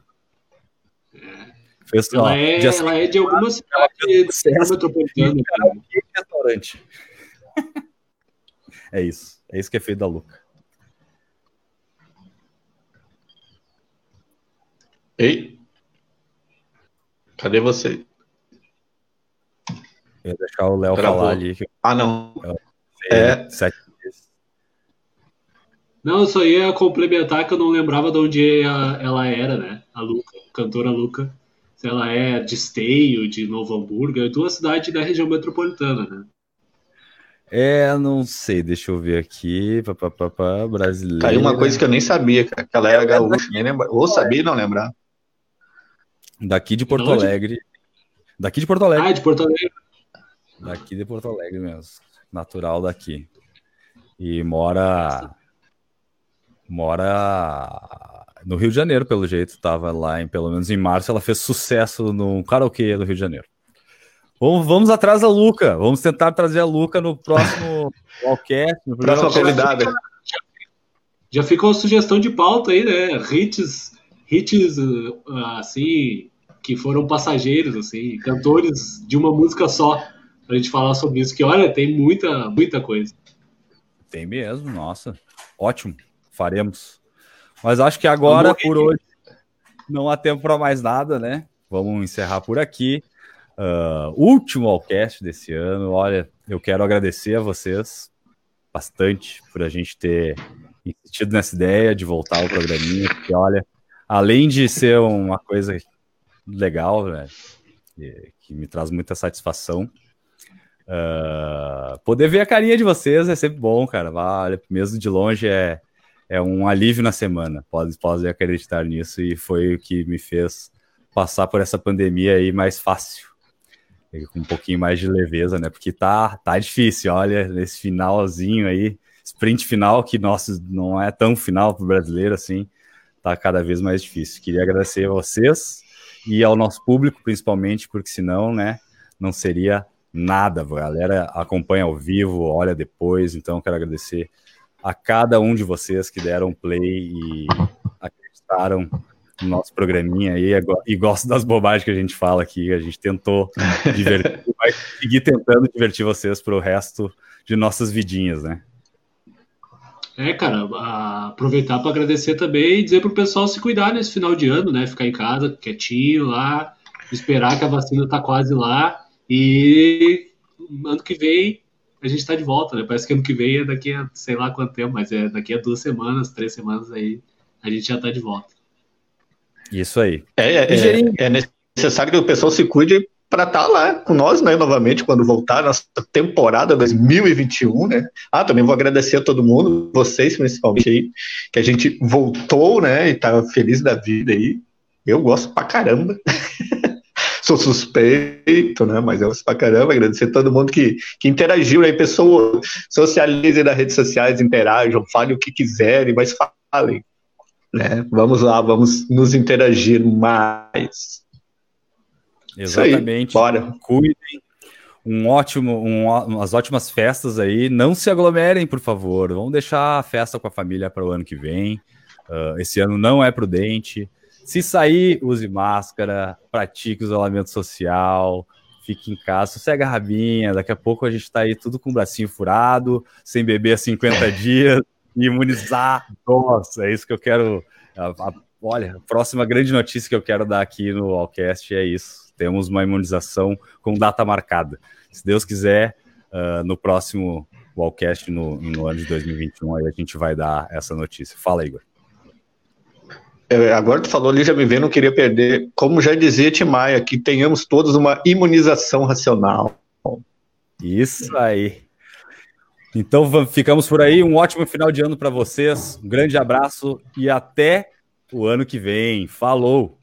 É. Fez, ela, ó, é, de ela é de alguma cidade metropolitana. Restaurante. é isso. É isso que é feito da Luca. Ei. Cadê você? Eu ia deixar o Léo falar ali. Que... Ah, não. É. Sete não, eu só ia complementar que eu não lembrava de onde ela era, né? A Luca, a cantora Luca. Se ela é de Esteio, de Novo Hamburgo, é de uma cidade da região metropolitana, né? É, não sei, deixa eu ver aqui. Papapá, brasileira. Caiu uma coisa que eu nem sabia, cara, que ela era gaúcha, nem lembra. Ou sabia e não lembrar. Daqui de Porto Alegre. Daqui de Porto Alegre. Ah, de Porto Alegre. Daqui de Porto Alegre mesmo. Natural daqui. E mora mora no Rio de Janeiro, pelo jeito. Tava lá, em, pelo menos em março, ela fez sucesso no karaokê do Rio de Janeiro. Vamos, vamos atrás da Luca. Vamos tentar trazer a Luca no próximo podcast. No Próxima convidada. Já ficou a sugestão de pauta aí, né? Hits, hits assim, que foram passageiros, assim, cantores de uma música só. Pra gente falar sobre isso, que olha, tem muita, muita coisa. Tem mesmo, nossa. Ótimo faremos. Mas acho que agora, por hoje, não há tempo para mais nada, né? Vamos encerrar por aqui. Uh, último Allcast desse ano. Olha, eu quero agradecer a vocês bastante por a gente ter insistido nessa ideia de voltar ao programinha, porque olha, além de ser uma coisa legal, né, que, que me traz muita satisfação, uh, poder ver a carinha de vocês é sempre bom, cara. Vale, mesmo de longe é, é um alívio na semana, pode, pode acreditar nisso, e foi o que me fez passar por essa pandemia aí mais fácil com um pouquinho mais de leveza, né? Porque tá, tá difícil, olha, nesse finalzinho aí, sprint final, que nossa, não é tão final para o brasileiro assim, tá cada vez mais difícil. Queria agradecer a vocês e ao nosso público, principalmente, porque senão, né, não seria nada. A galera acompanha ao vivo, olha depois, então quero agradecer a cada um de vocês que deram play e acreditaram no nosso programinha aí e gosto das bobagens que a gente fala aqui. A gente tentou divertir, vai seguir tentando divertir vocês para o resto de nossas vidinhas, né? É, cara, aproveitar para agradecer também e dizer para o pessoal se cuidar nesse final de ano, né? Ficar em casa, quietinho lá, esperar que a vacina tá quase lá e ano que vem a gente está de volta, né? Parece que ano que vem é daqui a sei lá quanto tempo, mas é daqui a duas semanas, três semanas aí a gente já está de volta. Isso aí. É, é, é, é necessário que o pessoal se cuide para estar tá lá com nós, né, novamente, quando voltar nossa temporada 2021, né? Ah, também vou agradecer a todo mundo, vocês principalmente aí, que a gente voltou, né, e tá feliz da vida aí. Eu gosto pra caramba. Sou suspeito, né? Mas eu gosto pra caramba. Agradecer a todo mundo que, que interagiu aí, pessoas. Socializem nas redes sociais, interajam, falem o que quiserem, mas falem. Né? Vamos lá, vamos nos interagir mais. Exatamente. Aí, bora. Cuidem. Um ótimo, um, umas ótimas festas aí. Não se aglomerem, por favor. Vamos deixar a festa com a família para o ano que vem. Uh, esse ano não é prudente. Se sair, use máscara, pratique isolamento social, fique em casa, sossega a rabinha. Daqui a pouco a gente está aí tudo com o bracinho furado, sem beber há 50 dias, imunizar. Nossa, é isso que eu quero. A, a, olha, a próxima grande notícia que eu quero dar aqui no Allcast é isso temos uma imunização com data marcada. Se Deus quiser, uh, no próximo Wallcast, no, no ano de 2021, aí a gente vai dar essa notícia. Fala, Igor. É, agora tu falou ali, já me vendo, não queria perder. Como já dizia Timaya, que tenhamos todos uma imunização racional. Isso aí. Então ficamos por aí. Um ótimo final de ano para vocês. Um grande abraço e até o ano que vem. Falou!